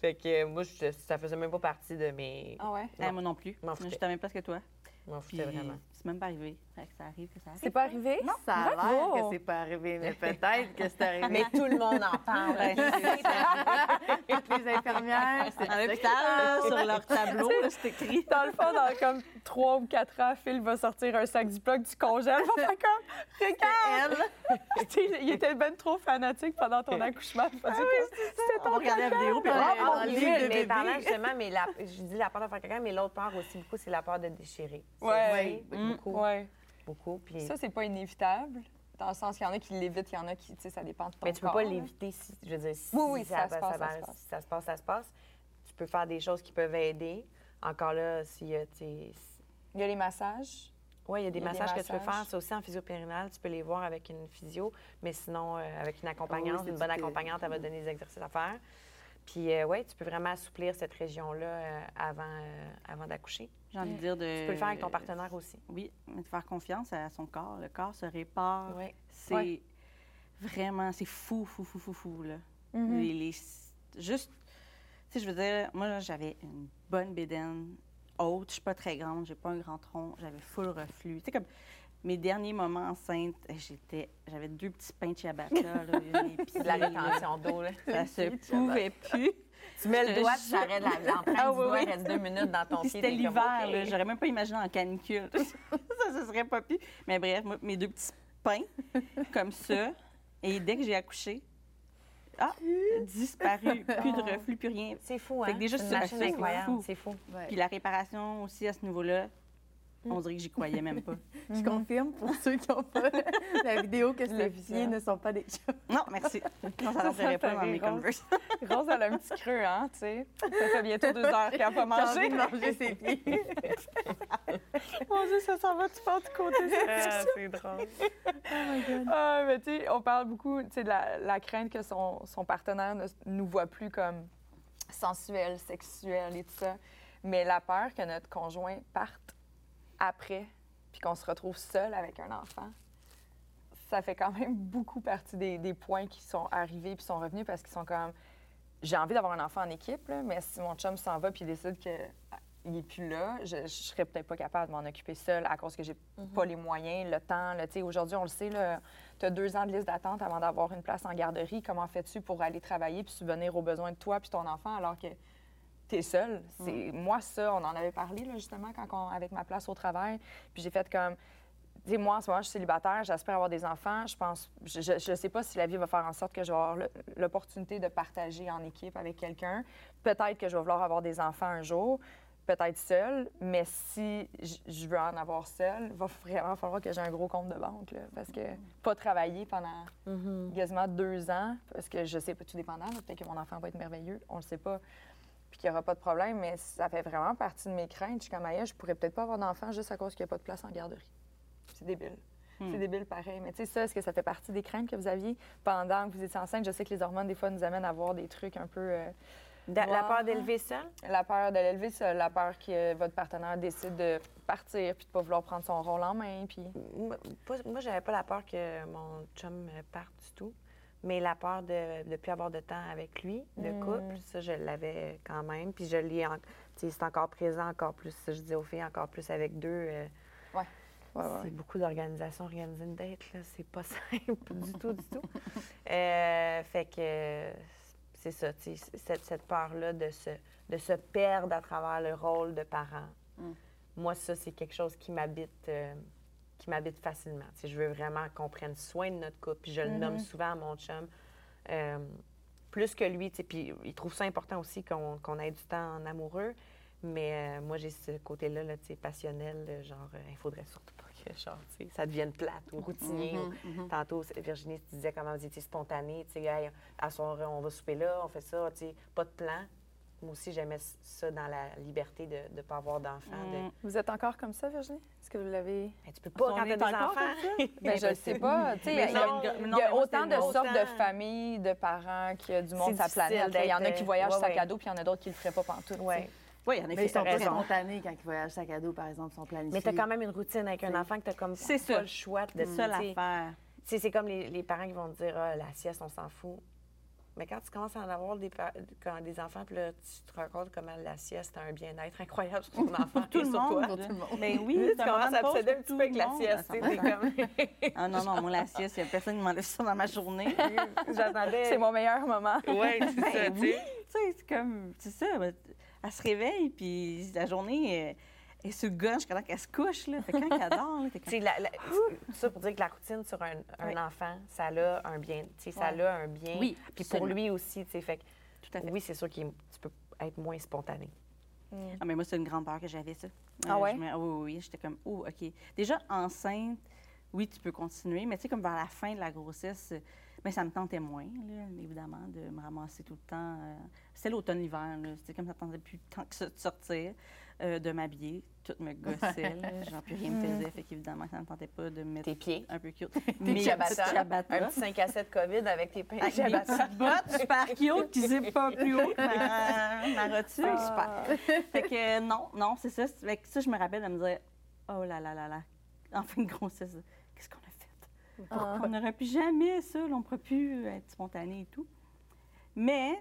Fait que euh, moi, je- ça faisait même pas partie de mes... Ah ouais? Eh, moi non plus. Je à la même place que toi. Je m'en Puis foutais vraiment. C'est même pas arrivé. Fait que ça arrive que ça arrive. C'est pas arrivé? Non, ça a l'air que c'est pas arrivé, mais peut-être que c'est arrivé. Mais tout le monde en parle. Les infirmières, c'est À l'hôpital, sur leur tableau, c'est écrit. Dans le fond, dans comme trois ou quatre ans, Phil va sortir un sac du bloc du congèle. Va faire comme, regarde! Il était ben trop fanatique pendant ton accouchement. Il comme, C'était On ton regarder la vidéo, puis ah, livre de mais bébé. justement, mais la, je dis la peur de faire quelqu'un, mais l'autre peur aussi beaucoup, c'est la peur de déchirer. Mm. Beaucoup, Ouais. beaucoup. Puis, Ça, c'est pas inévitable. Dans le sens qu'il y en a qui l'évitent, il y en a qui, tu sais, ça dépend de ton mais tu peux corps, pas là. l'éviter si, je veux dire, si Oui, oui, ça, ça se passe, ça se passe. si ça se passe, ça se passe. Tu peux faire des choses qui peuvent aider. Encore là, s'il y a, tu Il y a les massages. Oui, il y a des Il y a des massages que tu peux faire. C'est aussi en physio périnale. Tu peux les voir avec une physio, mais sinon, euh, avec une accompagnante, Oh, une bonne accompagnante, elle va te donner des exercices à faire. Puis, oui, tu peux vraiment assouplir cette région-là euh, avant, euh, avant d'accoucher. J'ai envie de dire de. Tu peux le faire avec ton partenaire aussi. Oui, mais de faire confiance à son corps. Le corps se répare. Oui. C'est Ouais. vraiment, c'est fou, fou, fou, fou, fou, là. Mhm. Les- les- juste, tu sais, je veux dire, moi, j'avais une bonne bédaine haute, je suis pas très grande, j'ai pas un grand tronc, j'avais full reflux. Tu sais, comme mes derniers moments enceintes, eh, j'étais, j'avais deux petits pains de ciabatta, là, pieds, la rétention d'eau. Ça se pouvait plus. Tu mets le doigt, tu arrêtes la- l'empreinte Ah oui, doigt, oui. il reste deux minutes dans ton pied. c'était l'hiver, OK. là, j'aurais même pas imaginé en canicule. ça, se serait pas pu. Mais bref, moi, mes deux petits pains, comme ça. Et dès que j'ai accouché, ah, disparu. Plus de reflux, plus rien. C'est fou, hein? Fait que déjà, c'est incroyable. fou. C'est fou. Puis la réparation aussi à ce niveau-là, on dirait que j'y croyais même pas. Je confirme pour ceux qui n'ont pas la vidéo que Le ces visuel. pieds ne sont pas des chats. Non, merci. Non, ça n'entrerait pas dans mes Converse. Rose, elle a un petit creux, hein, tu sais. Ça fait bientôt deux heures qu'elle n'a pas mangé. de manger ses pieds. Mon Dieu, ça s'en va, tu penses du côté. Ah, c'est drôle. Ah, mais tu sais, on parle beaucoup tu sais, de la, la crainte que son, son partenaire ne nous voit plus comme sensuel, sexuel et tout ça. Mais la peur que notre conjoint parte après, puis qu'on se retrouve seul avec un enfant, ça fait quand même beaucoup partie des, des points qui sont arrivés puis sont revenus parce qu'ils sont comme j'ai envie d'avoir un enfant en équipe, là, mais si mon chum s'en va puis décide que ah, il est plus là, je, je serais peut-être pas capable de m'en occuper seule à cause que j'ai pas les moyens, le temps. Aujourd'hui, on le sait, tu as deux ans de liste d'attente avant d'avoir une place en garderie. Comment fais-tu pour aller travailler puis subvenir aux besoins de toi puis ton enfant alors que tu es seule? C'est, Moi, ça, on en avait parlé là, justement quand on- avec ma place au travail. Puis j'ai fait comme sais, moi, en ce moment, je suis célibataire, j'espère avoir des enfants. Je pense, je ne sais pas si la vie va faire en sorte que je vais avoir l'opportunité de partager en équipe avec quelqu'un. Peut-être que je vais vouloir avoir des enfants un jour, peut-être seule, mais si je veux en avoir seule, il va vraiment falloir que j'ai un gros compte de banque, là, parce que pas travailler pendant quasiment deux ans, parce que je sais pas, tout dépendant, peut-être que mon enfant va être merveilleux, on le sait pas, puis qu'il n'y aura pas de problème, mais ça fait vraiment partie de mes craintes. Je suis comme, ailleurs, je pourrais peut-être pas avoir d'enfant juste à cause qu'il n'y a pas de place en garderie. C'est débile. C'est débile pareil. Mais tu sais, ça, est-ce que ça fait partie des craintes que vous aviez pendant que vous étiez enceinte? Je sais que les hormones, des fois, nous amènent à voir des trucs un peu. euh, La peur d'élever seul? la peur de l'élever seul, la peur que votre partenaire décide de partir puis de pas vouloir prendre son rôle en main. Puis... Moi, moi, j'avais pas la peur que mon chum parte du tout, mais la peur de ne plus avoir de temps avec lui, de Mm. couple, ça, je l'avais quand même. Puis je l'ai, en- c'est encore présent, encore plus, je dis aux filles, encore plus avec deux. euh, Ouais, C'est beaucoup d'organisation, organiser une date, là, c'est pas simple du tout, du tout. Euh, fait que c'est ça, tu sais, cette, cette peur-là de se, de se perdre à travers le rôle de parent. Mm. Moi, ça, c'est quelque chose qui m'habite euh, qui m'habite facilement. Je veux vraiment qu'on prenne soin de notre couple, puis je le nomme souvent à mon chum. euh, plus que lui, puis il trouve ça important aussi qu'on qu'on ait du temps en amoureux. Mais euh, moi, j'ai ce côté-là, là, passionnel, là, genre, euh, il faudrait surtout pas que genre, ça devienne plate ou routinier. ou- Tantôt, c'est- Virginie, tu disais comment vous étiez spontané, tu sais, Hey, à soir, on va souper là, on fait ça, tu sais, pas de plan. Moi aussi, j'aimais ça dans la liberté de ne pas avoir d'enfants. de- Mm. Vous êtes encore comme ça, Virginie? Est-ce que vous l'avez. Ben, tu peux pas quand est t'as des enfants? Ben, je ne sais pas. Tu sais, Il y a, y a- non, y autant de sortes de familles, de parents, qu'il y a du monde sur la planète. Il y en a qui voyagent ouais, sac à dos, puis il y en a d'autres qui le feraient pas pantoute. Ouais. Oui, il y en a Mais qui ils sont pas spontanés quand ils voyagent sac à dos, par exemple, ils sont planifiés. Mais tu as quand même une routine avec un enfant que tu as comme C'est pas ça. le choix de C'est ça tu l'affaire. Tu c'est comme les, les parents qui vont dire ah, la sieste, on s'en fout. Mais quand tu commences à en avoir des, quand des enfants, puis là, tu te rends compte comment la sieste a un bien-être incroyable sur ton enfant Tout et le sur monde. toi. Pour tout le monde. Mais oui, tu commences à obséder un petit peu avec la sieste. tu sais, comme... Ah non, non, moi, la sieste, il n'y a personne qui m'enlève ça dans ma journée. J'attendais. C'est mon meilleur moment. Oui, c'est ça, Ben tu oui, sais. tu sais, c'est comme, c'est ça. ben, Elle se réveille, puis la journée euh, est sur le gun jusqu'à temps qu'elle se couche. Là. Fait quand elle dort, là, t'es comme... la- la- ça pour dire que la routine sur un, un Oui. enfant, ça a un bien. Ça a un bien. Oui, Puis pour lui aussi, tu sais, fait que Tout à fait. oui, c'est sûr que tu peux être moins spontané. Ah, mais moi, c'est une grande peur que j'avais, ça. Ah ouais? me- ah oui, oui, oui. J'étais comme, oh, OK. Déjà, enceinte, oui, tu peux continuer, mais tu sais, comme vers la fin de la grossesse, euh, mais ça me tentait moins, là, évidemment, de me ramasser tout le temps. euh, C'était l'automne-hiver, là. C'était comme ça ne tentait plus tant que ça de sortir, euh, de m'habiller. Tout me gossait, là. Genre, plus rien me faisait. Fait qu'évidemment, ça ne me tentait pas de me mettre Tes pieds. un peu cute. Tes Mes ciabatta. Un petit 5 à 7 COVID avec tes Avec mes ciabatta. petites bottes super cute qui zippent pas plus haut que ma, ma rotule. Ah. Super. Fait que euh, non, non, c'est ça. Fait que ça, je me rappelle de me dire, oh là là là là, en fin de grossesse, qu'est-ce qu'on a fait? Ah. On n'aurait plus jamais ça, là, on ne pourrait plus être spontané et tout. Mais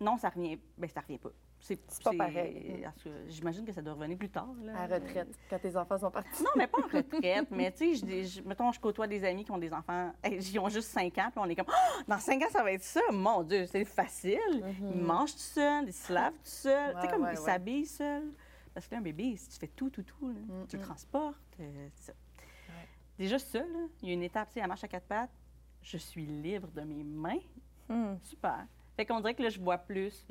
non, ça revient, ben ça revient pas. C'est pas pareil. J'imagine que ça doit revenir plus tard. Là. À la retraite, quand tes enfants sont partis. Non, mais pas en retraite. mais tu sais, je- mettons, je côtoie des amis qui ont des enfants, ils ont juste 5 ans, puis on est comme, Ah, dans 5 ans, ça va être ça? Mon Dieu, c'est facile. Ils mangent tout seuls, ils se lavent tout seuls. tu sais, Ouais, comme ouais, ils ouais. s'habillent seuls. Parce que là, un bébé, si tu fais tout, tout, tout, là, tu le transportes. euh, ça. Déjà, ça, là, il y a une étape, tu sais, elle marche à quatre pattes. Je suis libre de mes mains. Hmm. Super. Fait qu'on dirait que là, je vois plus,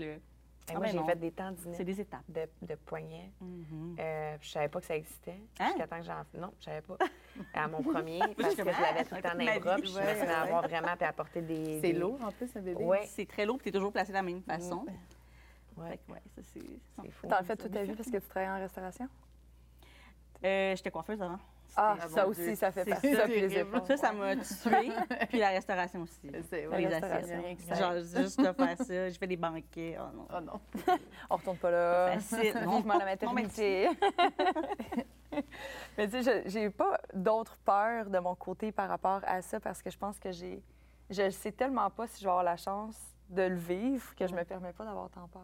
Et Ah moi, ben j'ai fait des temps C'est des étapes. de, de poignets. Mhm. Euh, puis je savais pas que ça existait. Hein? Jusqu'à temps que j'en. Non, je savais pas. À mon premier, parce que je l'avais ah, tout le temps dans les bras, puis je me suis à avoir vraiment, puis à porter des. C'est des- lourd, en plus, un bébé. Ouais. C'est très lourd, puis tu es toujours placé de la même façon. Ouais. Que, ouais, ça, c'est... C'est fou. T'en le fais toute ta vie parce que tu travailles en restauration? Euh, J'étais coiffeuse avant. Ah, Ah, ça aussi, Dieu. ça fait partie. ça, Ça. Ça, ça m'a tuée. Puis la restauration aussi. C'est les assiettes. Genre, juste de faire ça. Je fais des banquets. Oh non. Oh non. On retourne pas là. Facile. Non. Vivement la maternité. Mais tu sais, je- j'ai pas d'autres peurs de mon côté par rapport à ça parce que je pense que j'ai. Je sais tellement pas si je vais avoir la chance de le vivre que je me permets pas d'avoir tant peur.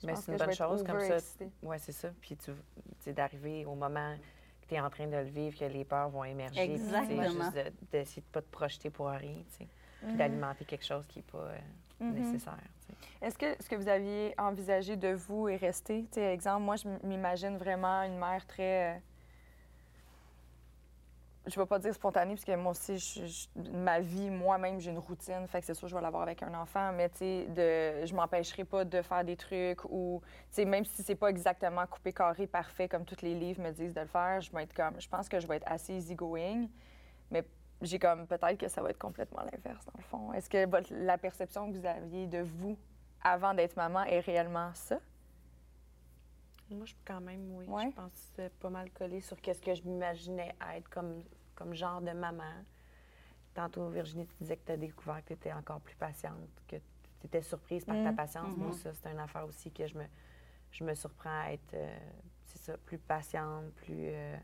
Je Mais c'est une bonne chose comme ça. Oui, c'est ça. Puis tu sais, d'arriver au moment que tu es en train de le vivre, que les peurs vont émerger. puis, Exactement. Juste de- d'essayer de ne pas te projeter pour rien, tu sais. Puis d'alimenter quelque chose qui n'est pas euh, nécessaire, tu sais. Est-ce que ce que vous aviez envisagé de vous est resté? Tu sais, exemple, moi, je m'imagine vraiment une mère très. Je vais pas dire spontanée, parce que moi aussi, ma vie, moi-même, j'ai une routine. Fait que c'est sûr, je vais l'avoir avec un enfant, mais tu sais, de, je m'empêcherai pas de faire des trucs ou, même si c'est pas exactement coupé carré parfait comme tous les livres me disent de le faire, je vais être comme, je pense que je vais être assez easygoing, mais j'ai comme peut-être que ça va être complètement l'inverse dans le fond. Est-ce que la perception que vous aviez de vous avant d'être maman est réellement ça? Moi, je quand même, oui. Ouais. Je pense que c'est pas mal collé sur qu'est-ce que je m'imaginais être comme, comme genre de maman. Tantôt, Virginie, tu disais que tu as découvert que tu étais encore plus patiente, que tu étais surprise par ta Mm. patience. Moi, Mhm. ça, c'est une affaire aussi que je me, je me surprends à être, euh, c'est ça, plus patiente, plus. euh,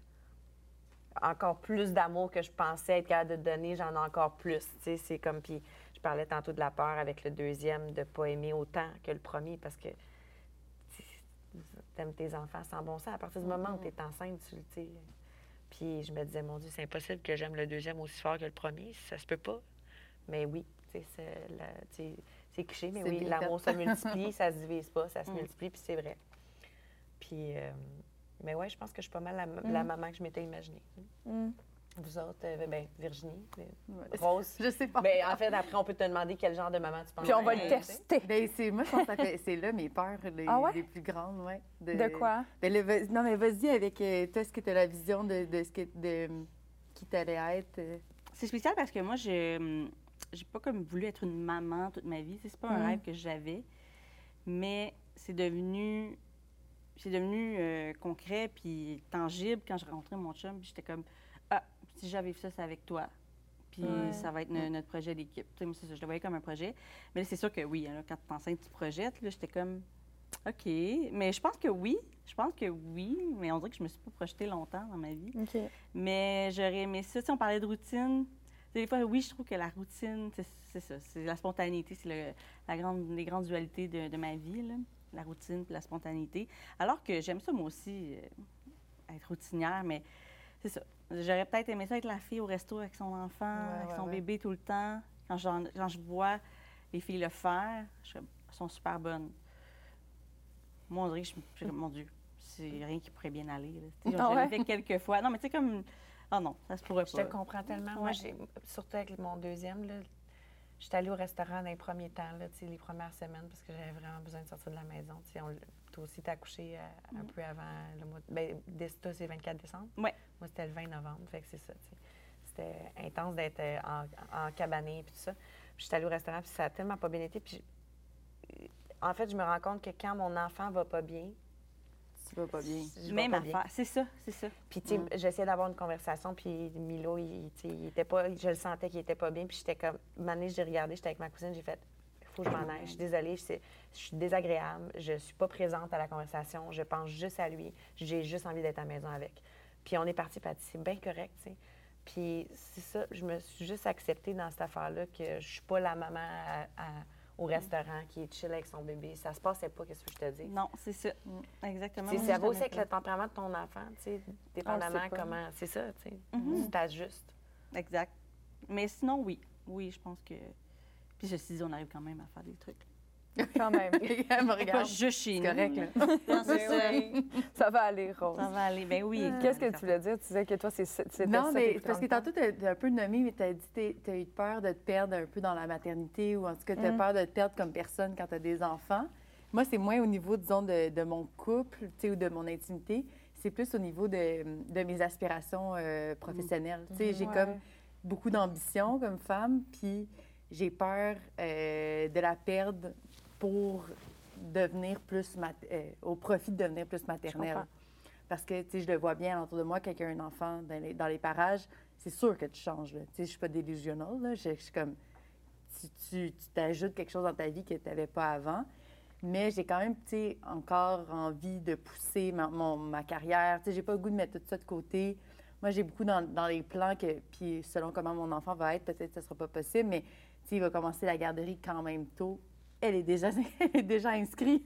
encore plus d'amour que je pensais être capable de donner, j'en ai encore plus. Tu sais, c'est comme. Puis, je parlais tantôt de la peur avec le deuxième, de pas aimer autant que le premier, parce que t'aimes tes enfants sans bon sens. À partir du moment où tu es enceinte, tu le sais. Puis je me disais, mon Dieu, c'est impossible que j'aime le deuxième aussi fort que le premier. Ça se peut pas. Mais oui, c'est cliché, mais oui, l'amour se multiplie, ça se divise pas, ça se Mm. multiplie, puis c'est vrai. Puis, euh, mais ouais, je pense que je suis pas mal la, la Mm. maman que je m'étais imaginée. Mm. Vous autres, euh, ben, Virginie, euh, Ouais. Rose. Je sais pas. Ben, en fait, après, on peut te demander quel genre de maman tu penses. Puis on va le t'es. tester. Ben, c'est, moi, je pense que c'est là mes peurs les, Ah ouais? les plus grandes, ouais. De quoi? Ben, le non, mais vas-y avec euh, toi, est-ce que tu as la vision de, de ce que, de qui t'allais être? C'est spécial parce que moi, je j'ai pas comme voulu être une maman toute ma vie. C'est pas un Mm. rêve que j'avais. Mais c'est devenu, c'est devenu euh, concret puis tangible quand je rencontrais mon chum. Puis j'étais comme, si j'avais fait ça, c'est avec toi. Puis Ouais. ça va être no- notre projet d'équipe. Tu sais, je le voyais comme un projet. Mais c'est sûr que oui, hein, là, quand tu enceinte, tu projettes. Là, j'étais comme, OK. Mais je pense que oui. Je pense que oui. Mais on dirait que je me suis pas projetée longtemps dans ma vie. OK. Mais j'aurais aimé ça. Sais, on parlait de routine. Des fois, oui, je trouve que la routine, c'est c'est ça. C'est la spontanéité. C'est le- la grande, les grandes dualités de, de ma vie, là. la routine puis la spontanéité. Alors que j'aime ça, moi aussi, euh, être routinière, mais c'est ça. J'aurais peut-être aimé ça être la fille au resto avec son enfant, Ouais, avec son ouais. bébé tout le temps. Quand, j'en- quand je vois les filles le faire, je, elles sont super bonnes. Moi, on dirait que je, je mon Dieu, c'est rien qui pourrait bien aller. sais, Ah je fait quelques fois. Non, mais tu sais, comme. Ah non, ça se pourrait Je pas. te comprends tellement. Moi, surtout avec mon deuxième, là, j'étais allée au restaurant dans les premiers temps, là, les premières semaines, parce que j'avais vraiment besoin de sortir de la maison. Aussi, t'as accouché euh, un peu avant le mois. de- Ben, toi, c'est le 24 décembre. Ouais. Moi, c'était le 20 novembre. Fait que c'est ça, tu sais. C'était intense d'être euh, en, en cabané puis tout ça. Puis j'étais allée au restaurant, puis ça a tellement pas bien été. Puis je- en fait, je me rends compte que quand mon enfant va pas bien, Tu vas pas bien. je Même pas affaire. C'est ça, c'est ça. Puis, tu sais, j'essayais d'avoir une conversation, puis Milo, il, tu sais, il était pas, je le sentais qu'il était pas bien, puis j'étais comme, une année, j'ai regardé, j'étais avec ma cousine, j'ai fait, faut que je m'en aille, je suis désolée, je, suis désagréable, je suis pas présente à la conversation, je pense juste à lui, j'ai juste envie d'être à la maison avec. Puis on est parti, c'est bien correct, tu sais. Puis c'est ça, je me suis juste acceptée dans cette affaire-là que je suis pas la maman à- à- au restaurant qui est chill avec son bébé. Ça se passait pas, qu'est-ce que je te dis? Non, c'est ça. Exactement. Sais, Moi, ça va aussi avec le tempérament de ton enfant, tu sais, dépendamment pas. comment. C'est ça, tu sais. Mhm. Tu t'ajustes. Exact. Mais sinon, oui. Oui, je pense que. Puis ceci dit, on arrive quand même à faire des trucs. Quand même. Elle me Pas regarde. juste chez C'est nous. correct, là. Non, c'est ça. Ça va aller, Rose. Ça va aller. Ben oui. Qu'est-ce que tu voulais dire? Tu disais que toi, c'est Non, mais parce que tantôt, tu as, un peu nommé, mais tu as dit que tu as eu peur de te perdre un peu dans la maternité ou en tout cas, tu as Mm. peur de te perdre comme personne quand tu as des enfants. Moi, c'est moins au niveau, disons, de, de mon couple tu sais, ou de mon intimité. C'est plus au niveau de, de mes aspirations euh, professionnelles. Tu sais, J'ai Ouais. comme beaucoup d'ambition comme femme, puis j'ai peur euh, de la perdre pour devenir plus, euh, au profit de devenir plus maternelle. Parce que, tu sais, je le vois bien autour de moi, y a un enfant dans les, dans les parages, c'est sûr que tu changes. Tu sais, je suis pas délusionnelle, là. Je, je suis comme... Tu t'ajoutes quelque chose dans ta vie que tu n'avais pas avant. Mais j'ai quand même, tu sais, encore envie de pousser ma, mon- ma carrière. Tu sais, j'ai pas le goût de mettre tout ça de côté. Moi, j'ai beaucoup dans, dans les plans que, puis selon comment mon enfant va être, peut-être que ce sera pas possible, mais, il va commencer la garderie quand même tôt. Elle est déjà, elle est déjà inscrite.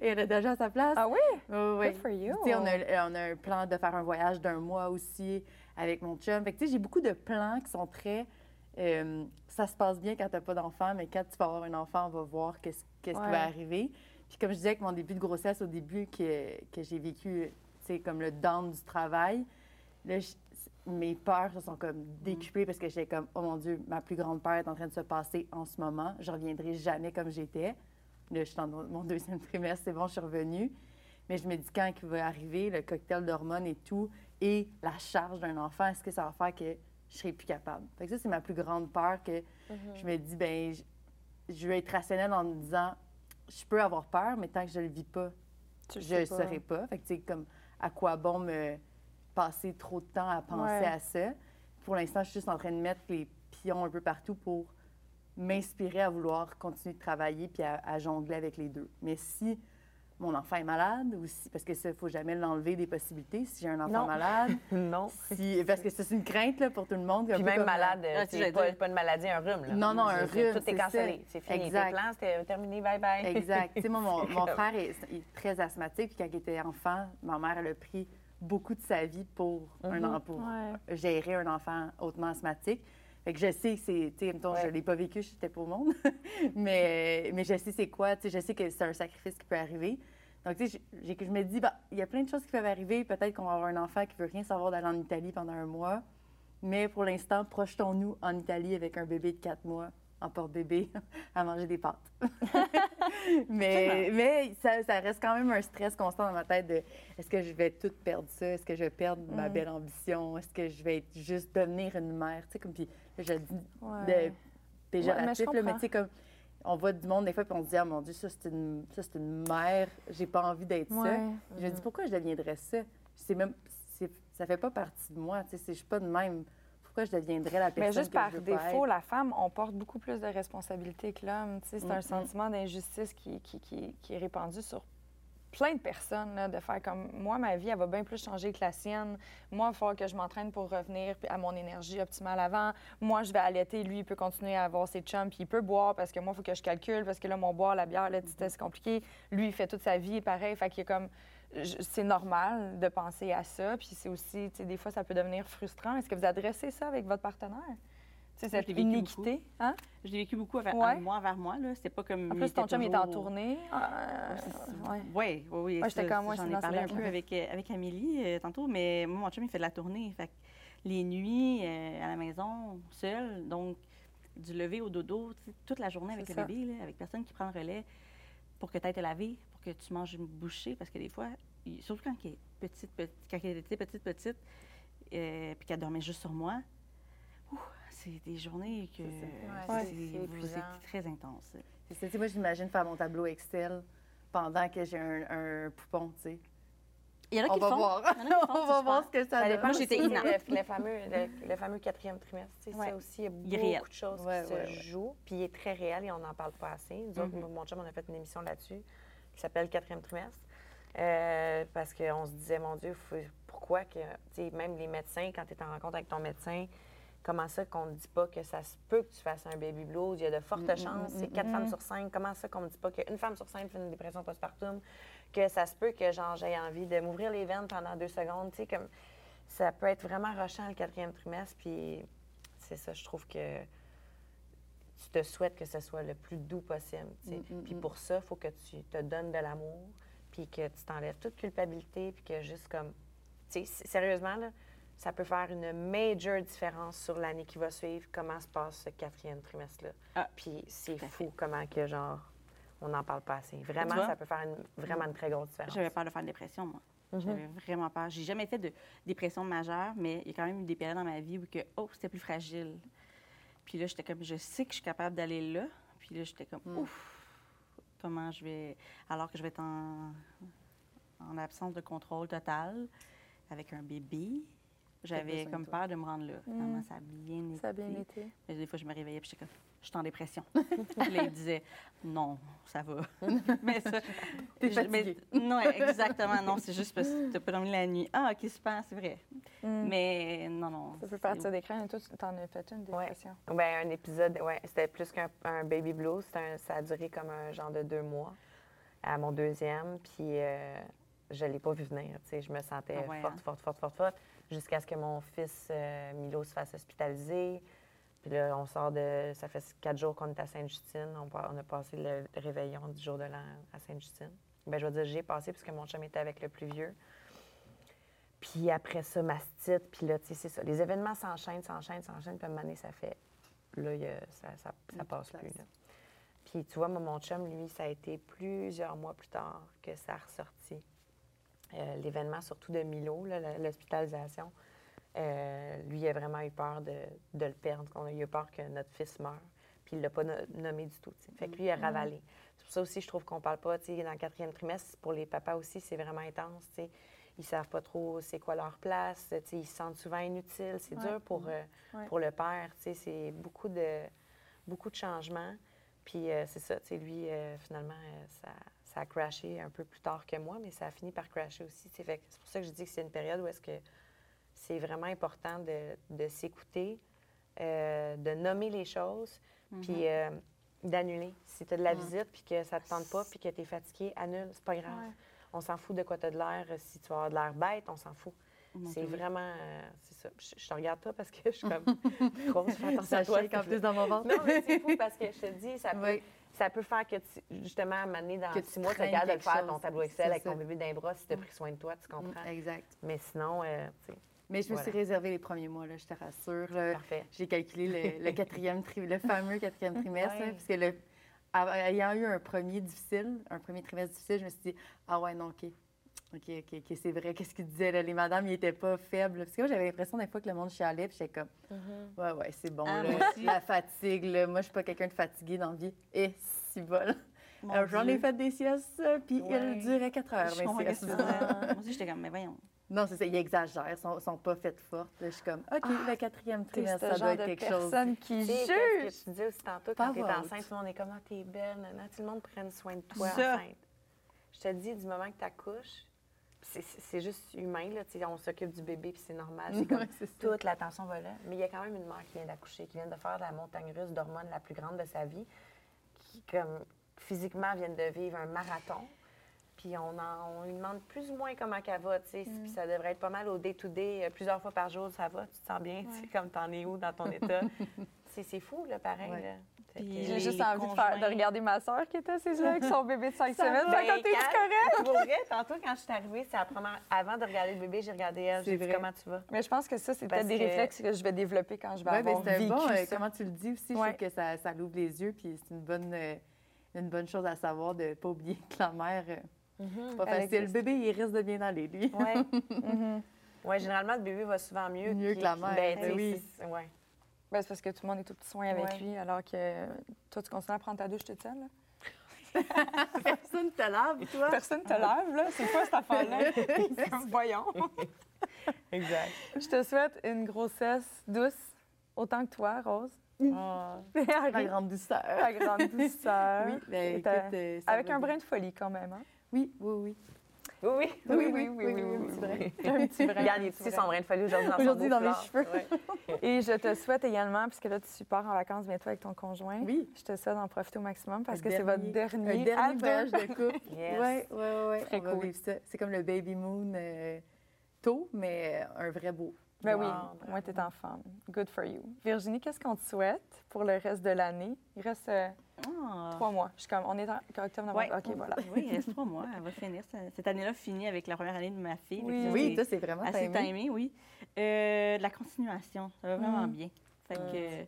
Et elle a déjà sa place. Ah oui? Oui, oui. Good for you. On, a, on a un plan de faire un voyage d'un mois aussi avec mon chum. Fait que, tu sais, j'ai beaucoup de plans qui sont très... euh, ça se passe bien quand tu n'as pas d'enfant, mais quand tu vas avoir un enfant, on va voir qu'est-ce qu'est-ce Ouais. qui va arriver. Puis comme je disais avec mon début de grossesse au début, que, que j'ai vécu, sais, comme le down du travail, là, mes peurs se sont comme décuplées parce que j'étais comme, oh mon Dieu, ma plus grande peur est en train de se passer en ce moment. Je reviendrai jamais comme j'étais. Là, je suis dans mon deuxième trimestre, c'est bon, je suis revenue. Mais je me dis, quand il va arriver, le cocktail d'hormones et tout, et la charge d'un enfant, est-ce que ça va faire que je serai plus capable? Fait que ça, c'est ma plus grande peur que je me dis, ben je, vais être rationnelle en me disant, je peux avoir peur, mais tant que je le vis pas, Tu je ne pas. saurais pas. Fait que, tu sais, comme, à quoi bon me passer trop de temps à penser Ouais. à ça? Pour l'instant, je suis juste en train de mettre les pions un peu partout pour m'inspirer à vouloir continuer de travailler puis à, à jongler avec les deux. Mais si mon enfant est malade ou si, parce que ça, il faut jamais l'enlever des possibilités, si j'ai un enfant Non. malade, Non. si, parce que c'est une crainte là, pour tout le monde. un Puis même comme- malade, Ah, euh, si, pas, pas une maladie, un rhume. Là. Non, non, un rhume, Tout est c'est cancellé. C'est fini. Exact. Tes plans, c'était terminé. Bye bye. Exact. tu sais, moi, mon, mon frère est, est très asthmatique, puis quand il était enfant, ma mère, elle a pris beaucoup de sa vie pour, un, Mhm. pour Ouais. gérer un enfant hautement asthmatique. Fait que je sais que c'est, tu sais, mettons, je Ouais. l'ai pas vécu, j'étais pas au monde, mais, mais je sais c'est quoi, tu sais, je sais que c'est un sacrifice qui peut arriver. Donc, tu sais, je- me dis, bah, il y a plein de choses qui peuvent arriver. Peut-être qu'on va avoir un enfant qui veut rien savoir d'aller en Italie pendant un mois. Mais pour l'instant, projetons-nous en Italie avec un bébé de quatre mois en porte-bébé à manger des pâtes. mais mais ça, ça reste quand même un stress constant dans ma tête de est-ce que je vais tout perdre ça? Est-ce que je vais perdre ma belle ambition? Est-ce que je vais être juste devenir une mère? Tu sais, comme puis je dis Ouais. de Ouais, mais péjoratif, là, mais tu sais, comme on voit du monde des fois, puis on se dit, ah mon Dieu, ça, c'est une, ça, c'est une mère, j'ai pas envie d'être ça. Ouais. Je me dis, pourquoi je deviendrais ça? C'est même, ça fait pas partie de moi, tu sais, je suis pas de même. Pourquoi je deviendrais la personne Mais juste que par je veux pas défaut, la femme, on porte beaucoup plus de responsabilités que l'homme. C'est un sentiment d'injustice qui, qui, qui- qui est répandu sur plein de personnes, là, de faire comme moi, ma vie, elle va bien plus changer que la sienne. Moi, il va falloir que je m'entraîne pour revenir à mon énergie optimale avant. Moi, je vais allaiter, lui, il peut continuer à avoir ses chums, puis il peut boire parce que moi, il faut que je calcule, parce que là, mon boire, la bière, là, c'est compliqué. Lui, il fait toute sa vie pareil. Fait qu'il a comme. Je- C'est normal de penser à ça, puis c'est aussi, tu sais, des fois, ça peut devenir frustrant. Est-ce que vous adressez ça avec votre partenaire? Tu sais, Moi, cette je l'ai vécu inéquité, hein? Je l'ai vécu beaucoup avec, Ouais. moi vers moi. là. C'était pas comme. En plus, ton chum est en tournée. Euh, ouais. Oui, oui, oui. Ouais, j'étais comme moi, J'en ai parlé un peu avec, euh, avec Amélie euh, tantôt, mais moi, mon chum, il fait de la tournée. Fait que les nuits euh, à la maison, seul, donc du lever au dodo, tu sais, toute la journée avec le ça. bébé, là, avec personne qui prend le relais pour que tu ailles te laver, que tu manges une bouchée, parce que des fois, il- surtout quand il est petite, petite, quand il était petite, petite, euh, puis qu'elle dormait juste sur moi, ouh, c'est des journées que C'est très intense. C'est ça, moi, j'imagine faire mon tableau Excel pendant que j'ai un, un poupon, tu sais. Il y en a On qui va le font. voir. Il y en a qui font, On va voir ce que ça Ça donne. Moi, j'étais le, inapte. le fameux, le, le fameux quatrième trimestre. tu sais, Ouais. Ça aussi, il y a beaucoup réel. de choses Ouais, qui ouais, se ouais. jouent. Puis il est très réel et on n'en parle pas assez. Nous autres, Mhm. mon chum, on a fait une émission là-dessus qui s'appelle Quatrième trimestre. Euh, parce qu'on se disait, mon Dieu, faut- pourquoi que, tu sais, même les médecins, quand tu es en rencontre avec ton médecin, comment ça qu'on ne dit pas que ça se peut que tu fasses un baby blues? Il y a de fortes Mm, chances. mm, C'est mm, quatre mm. femmes sur cinq. Comment ça qu'on ne dit pas qu'une femme sur cinq fait une dépression postpartum? Que ça se peut que genre, j'ai envie de m'ouvrir les veines pendant deux secondes? Tu sais, comme ça peut être vraiment rochant le quatrième trimestre. Puis c'est ça, je trouve que tu te souhaites que ce soit le plus doux possible. Mm, Puis pour ça, il faut que tu te donnes de l'amour, puis que tu t'enlèves toute culpabilité, puis que juste comme. Tu sais, sérieusement, là, ça peut faire une major différence sur l'année qui va suivre, comment se passe ce quatrième trimestre-là. Ah, Puis c'est fou comment que, genre, on n'en parle pas assez. Vraiment, ça peut faire une, vraiment une très grosse différence. J'avais peur de faire une dépression, moi. Mhm. J'avais vraiment peur. J'ai jamais fait de dépression majeure, mais il y a quand même eu des périodes dans ma vie où que, oh, c'était plus fragile. Puis là, j'étais comme, je sais que je suis capable d'aller là. Puis là, j'étais comme, Mm. ouf, comment je vais. Alors que je vais être en, en absence de contrôle total avec un bébé. J'avais de comme peur de me rendre là. Finalement, ça a bien été. Ça a bien été. Mais des fois, je me réveillais puis j'étais comme, je suis en dépression. puis là, il disait, non, ça va. mais ça. T'es je- mais- non, exactement. Non, c'est juste parce que tu n'as pas dormi la nuit. Ah, OK, super, c'est vrai. Mm. Mais non, non. Ça peut partir d'écran. Et toi, tu t'en as fait une Ouais. dépression? Ben, un épisode, ouais, c'était plus qu'un un baby blues. Un- ça a duré comme un genre de deux mois à mon deuxième. Puis euh, je ne l'ai pas vu venir. tu sais. Je me sentais Ah ouais, forte, hein? forte, forte, forte, forte, jusqu'à ce que mon fils euh, Milo se fasse hospitaliser. Puis là, on sort de. Ça fait quatre jours qu'on est à Sainte-Justine. On, a passé le réveillon du jour de l'an à Sainte-Justine. Ben, je vais dire, j'ai passé puisque mon chum était avec le plus vieux. Puis après ça, mastite. Puis là, tu sais, c'est ça. Les événements s'enchaînent, s'enchaînent, s'enchaînent. Puis à un moment donné, ça fait. Là, il y a- ça, ça, ça Une passe plus. Là. Puis tu vois, moi, mon chum, lui, ça a été plusieurs mois plus tard que ça a ressorti. Euh, L'événement, surtout de Milo, l'hospitalisation, euh, lui, il a vraiment eu peur de, de le perdre. qu'on a eu peur que notre fils meure. Puis il ne l'a pas no- nommé du tout. tu sais. Fait que lui, il a ravalé. C'est pour ça aussi, je trouve qu'on parle pas, dans le quatrième trimestre, pour les papas aussi, c'est vraiment intense, tu sais. Ils savent pas trop c'est quoi leur place, tu sais, ils se sentent souvent inutiles. C'est Ouais. dur pour, euh, Ouais. pour le père, c'est beaucoup de, beaucoup de changements. Puis euh, c'est ça, tu lui, euh, finalement, euh, ça, ça a crashé un peu plus tard que moi, mais ça a fini par crasher aussi. C'est pour ça que je dis que c'est une période où est-ce que c'est vraiment important de, de s'écouter, euh, de nommer les choses, puis euh, d'annuler. Si tu as de la Mhm. visite, puis que ça te tente pas, puis que tu es fatigué, annule, c'est pas grave. Ouais. On s'en fout de quoi tu as de l'air. Si tu avoir de l'air bête, on s'en fout. C'est vraiment. euh, c'est ça. Je, je te regarde pas parce que je suis comme grosse, fais attention Ça à toi. en plus dans mon ventre. non, mais c'est fou parce que je te dis, ça peut, Oui. ça peut faire que, tu, justement, à un moment donné, dans Que six mois, tu es capable de faire, ton tableau Excel avec ça. ton bébé d'un bras si tu as pris soin de toi, tu comprends? Mm, Exact. Mais sinon, euh, tu sais, Mais je me suis réservé les premiers mois, là, je te rassure. là. parfait. J'ai calculé le, le quatrième tri- le fameux quatrième trimestre, là, parce que le, ayant eu un premier difficile, un premier trimestre difficile, je me suis dit, ah ouais, non, OK. OK, OK, OK, c'est vrai. Qu'est-ce qu'il disait, là? Les madames, ils étaient pas faibles. Parce que moi, j'avais l'impression des fois que le monde chialait, puis j'étais comme, ouais, ouais, c'est bon, Ah, là. La fatigue, là. Moi, je suis pas quelqu'un de fatigué dans la vie. Et si bol. J'en ai fait des siestes, puis Ouais. elles duraient quatre heures, Je mes siestes. Moi aussi, j'étais comme, mais voyons. Non, c'est ça, ils exagèrent, ils sont, sont pas faites fortes. là. Je suis comme, OK, le quatrième trimestre, ce ça genre doit être de quelque chose. personne qui juge. que tu disais aussi tantôt, Pas quand t'es enceinte, tout le monde est comme, Ah, t'es belle, nana, tout le monde prenne soin de toi Ça. enceinte. Je te dis, du moment que tu accouches, c'est- juste humain, là, on s'occupe du bébé, puis c'est normal. C'est comme Ouais, c'est ça. toute l'attention va là. Mais il y a quand même une mère qui vient d'accoucher, qui vient de faire la montagne russe d'hormones la plus grande de sa vie, qui, comme, physiquement, vient de vivre un marathon. Puis on, en- on lui demande plus ou moins comment qu'elle va, tu sais. Puis ça devrait être pas mal au day-to-day, euh, plusieurs fois par jour, ça va, tu te sens bien, tu sais, comme t'en es où dans ton état. c'est c'est fou, là, pareil, Ouais. là. J'ai juste envie de, faire, de regarder ma soeur qui était assise là avec son bébé de 5 semaines. Ben, Fait que t'es quand- correct. Pour vrai, tantôt, quand je suis arrivée, c'est première... Avant de regarder le bébé, j'ai regardé elle. J'ai vrai. comment tu vas. Mais je pense que ça, c'est peut-être des que- réflexes que je vais développer quand je vais Oui, mais avoir vécu bon, euh, ça. comment tu le dis aussi, je Ouais. trouve que ça, ça l'ouvre les yeux, puis c'est une bonne, euh, une bonne chose à savoir de ne pas oublier que la mère, pas Elle facile. Le bébé, il risque de bien aller, lui. Ouais. Mhm. ouais, généralement, le bébé va souvent mieux. Mieux que la mère, Ben, ben oui. c'est- ouais. Ben, c'est parce que tout le monde est tout petit soin avec Ouais. lui, alors que toi, tu continues à prendre ta douche toute seule. là. Personne te lave, toi? Personne te lave, là. C'est quoi cette affaire-là? Voyons. Exact. Je te souhaite une grossesse douce, autant que toi, Rose. Ah. La grande douceur. Ta grande douceur. Oui, ben, écoute, euh, ça Avec un brin de folie, quand même. Hein? Oui, oui, oui. Oui, oui. Oui, oui, oui, oui, petit brin. Un petit brin. Regarde, il est petit, son brin de folie aujourd'hui dans Aujourd'hui, mes cheveux. Ouais. Et je te souhaite également, puisque là, tu pars en vacances bientôt avec ton conjoint, Oui. je te souhaite d'en profiter au maximum parce Un que c'est votre dernier, Un dernier voyage de couple. Oui, oui, oui. Très cool. C'est comme le baby moon euh, tôt, mais un vrai beau. Ben oui, moi, t'es en femme. Good for you. Virginie, qu'est-ce qu'on te souhaite pour le reste de l'année? Il reste euh, Ah. trois mois. Je suis comme, on est en octobre, novembre. Ouais. OK, voilà. Oui, il reste trois mois. Elle va finir. Cette année-là finit avec la première année de ma fille. Oui. ça, Oui, c'est vraiment assez timé. timé, oui. Euh, la continuation, ça va vraiment Mm. bien. Fait que euh,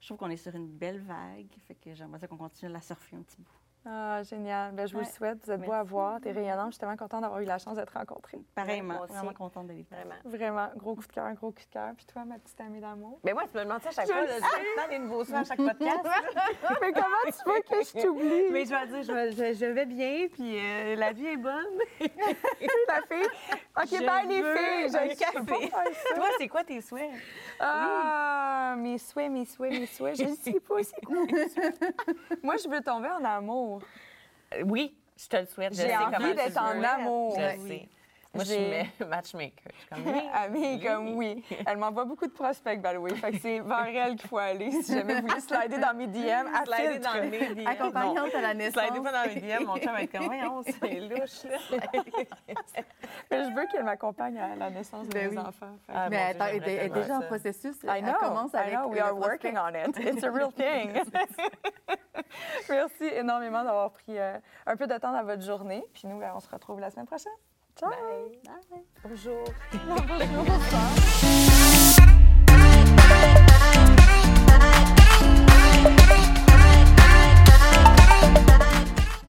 je trouve qu'on est sur une belle vague. Fait que j'aimerais ça qu'on continue à la surfer un petit bout. Ah, génial. Ben, je vous le Ouais. souhaite. Vous êtes beau à voir. T'es rayonnante. Je suis tellement contente d'avoir eu la chance d'être rencontrée. Pareillement, moi aussi. vraiment contente faire. Vraiment. Vraiment, gros coup de cœur, gros coup de cœur. Puis toi, ma petite amie d'amour? Mais moi, tu me demandes ça à chaque Je fois. là, Je des nouveaux soins à chaque podcast. Mais comment tu veux que je t'oublie? Mais je vais dire, je vais, je, je vais bien, puis euh, la vie est bonne. la fille. OK, Je bye les filles. un Je peux café. pas. Toi, c'est quoi tes souhaits? Ah, mes souhaits, mes souhaits, mes souhaits. Je ne sais pas c'est quoi? Moi, je veux tomber en amour. Oui, je te le souhaite. J'ai envie d'être en amour. Je Oui. sais. Moi, je J'ai- suis ma- matchmaker. Je suis comme, oui. Amie, comme oui. Elle m'envoie beaucoup de prospects, by the way. Fait que c'est vers elle qu'il faut aller si jamais vous voulez slider dans mes DM. À Slider filtre. dans mes DM. Accompagnante à la naissance. Slider pas dans mes DM, mon chum va être comme, voyons, c'est louche, là. Mais je veux qu'elle m'accompagne à la naissance de Ben mes oui. enfants. Ah, Mais attends, elle est- déjà en processus. I Elle know, commence I avec know, we are working on it. It's a real thing. Merci énormément d'avoir pris euh, un peu de temps dans votre journée. Puis nous, ben, on se retrouve la semaine prochaine. Ciao! Bye. Bonjour. Bonjour.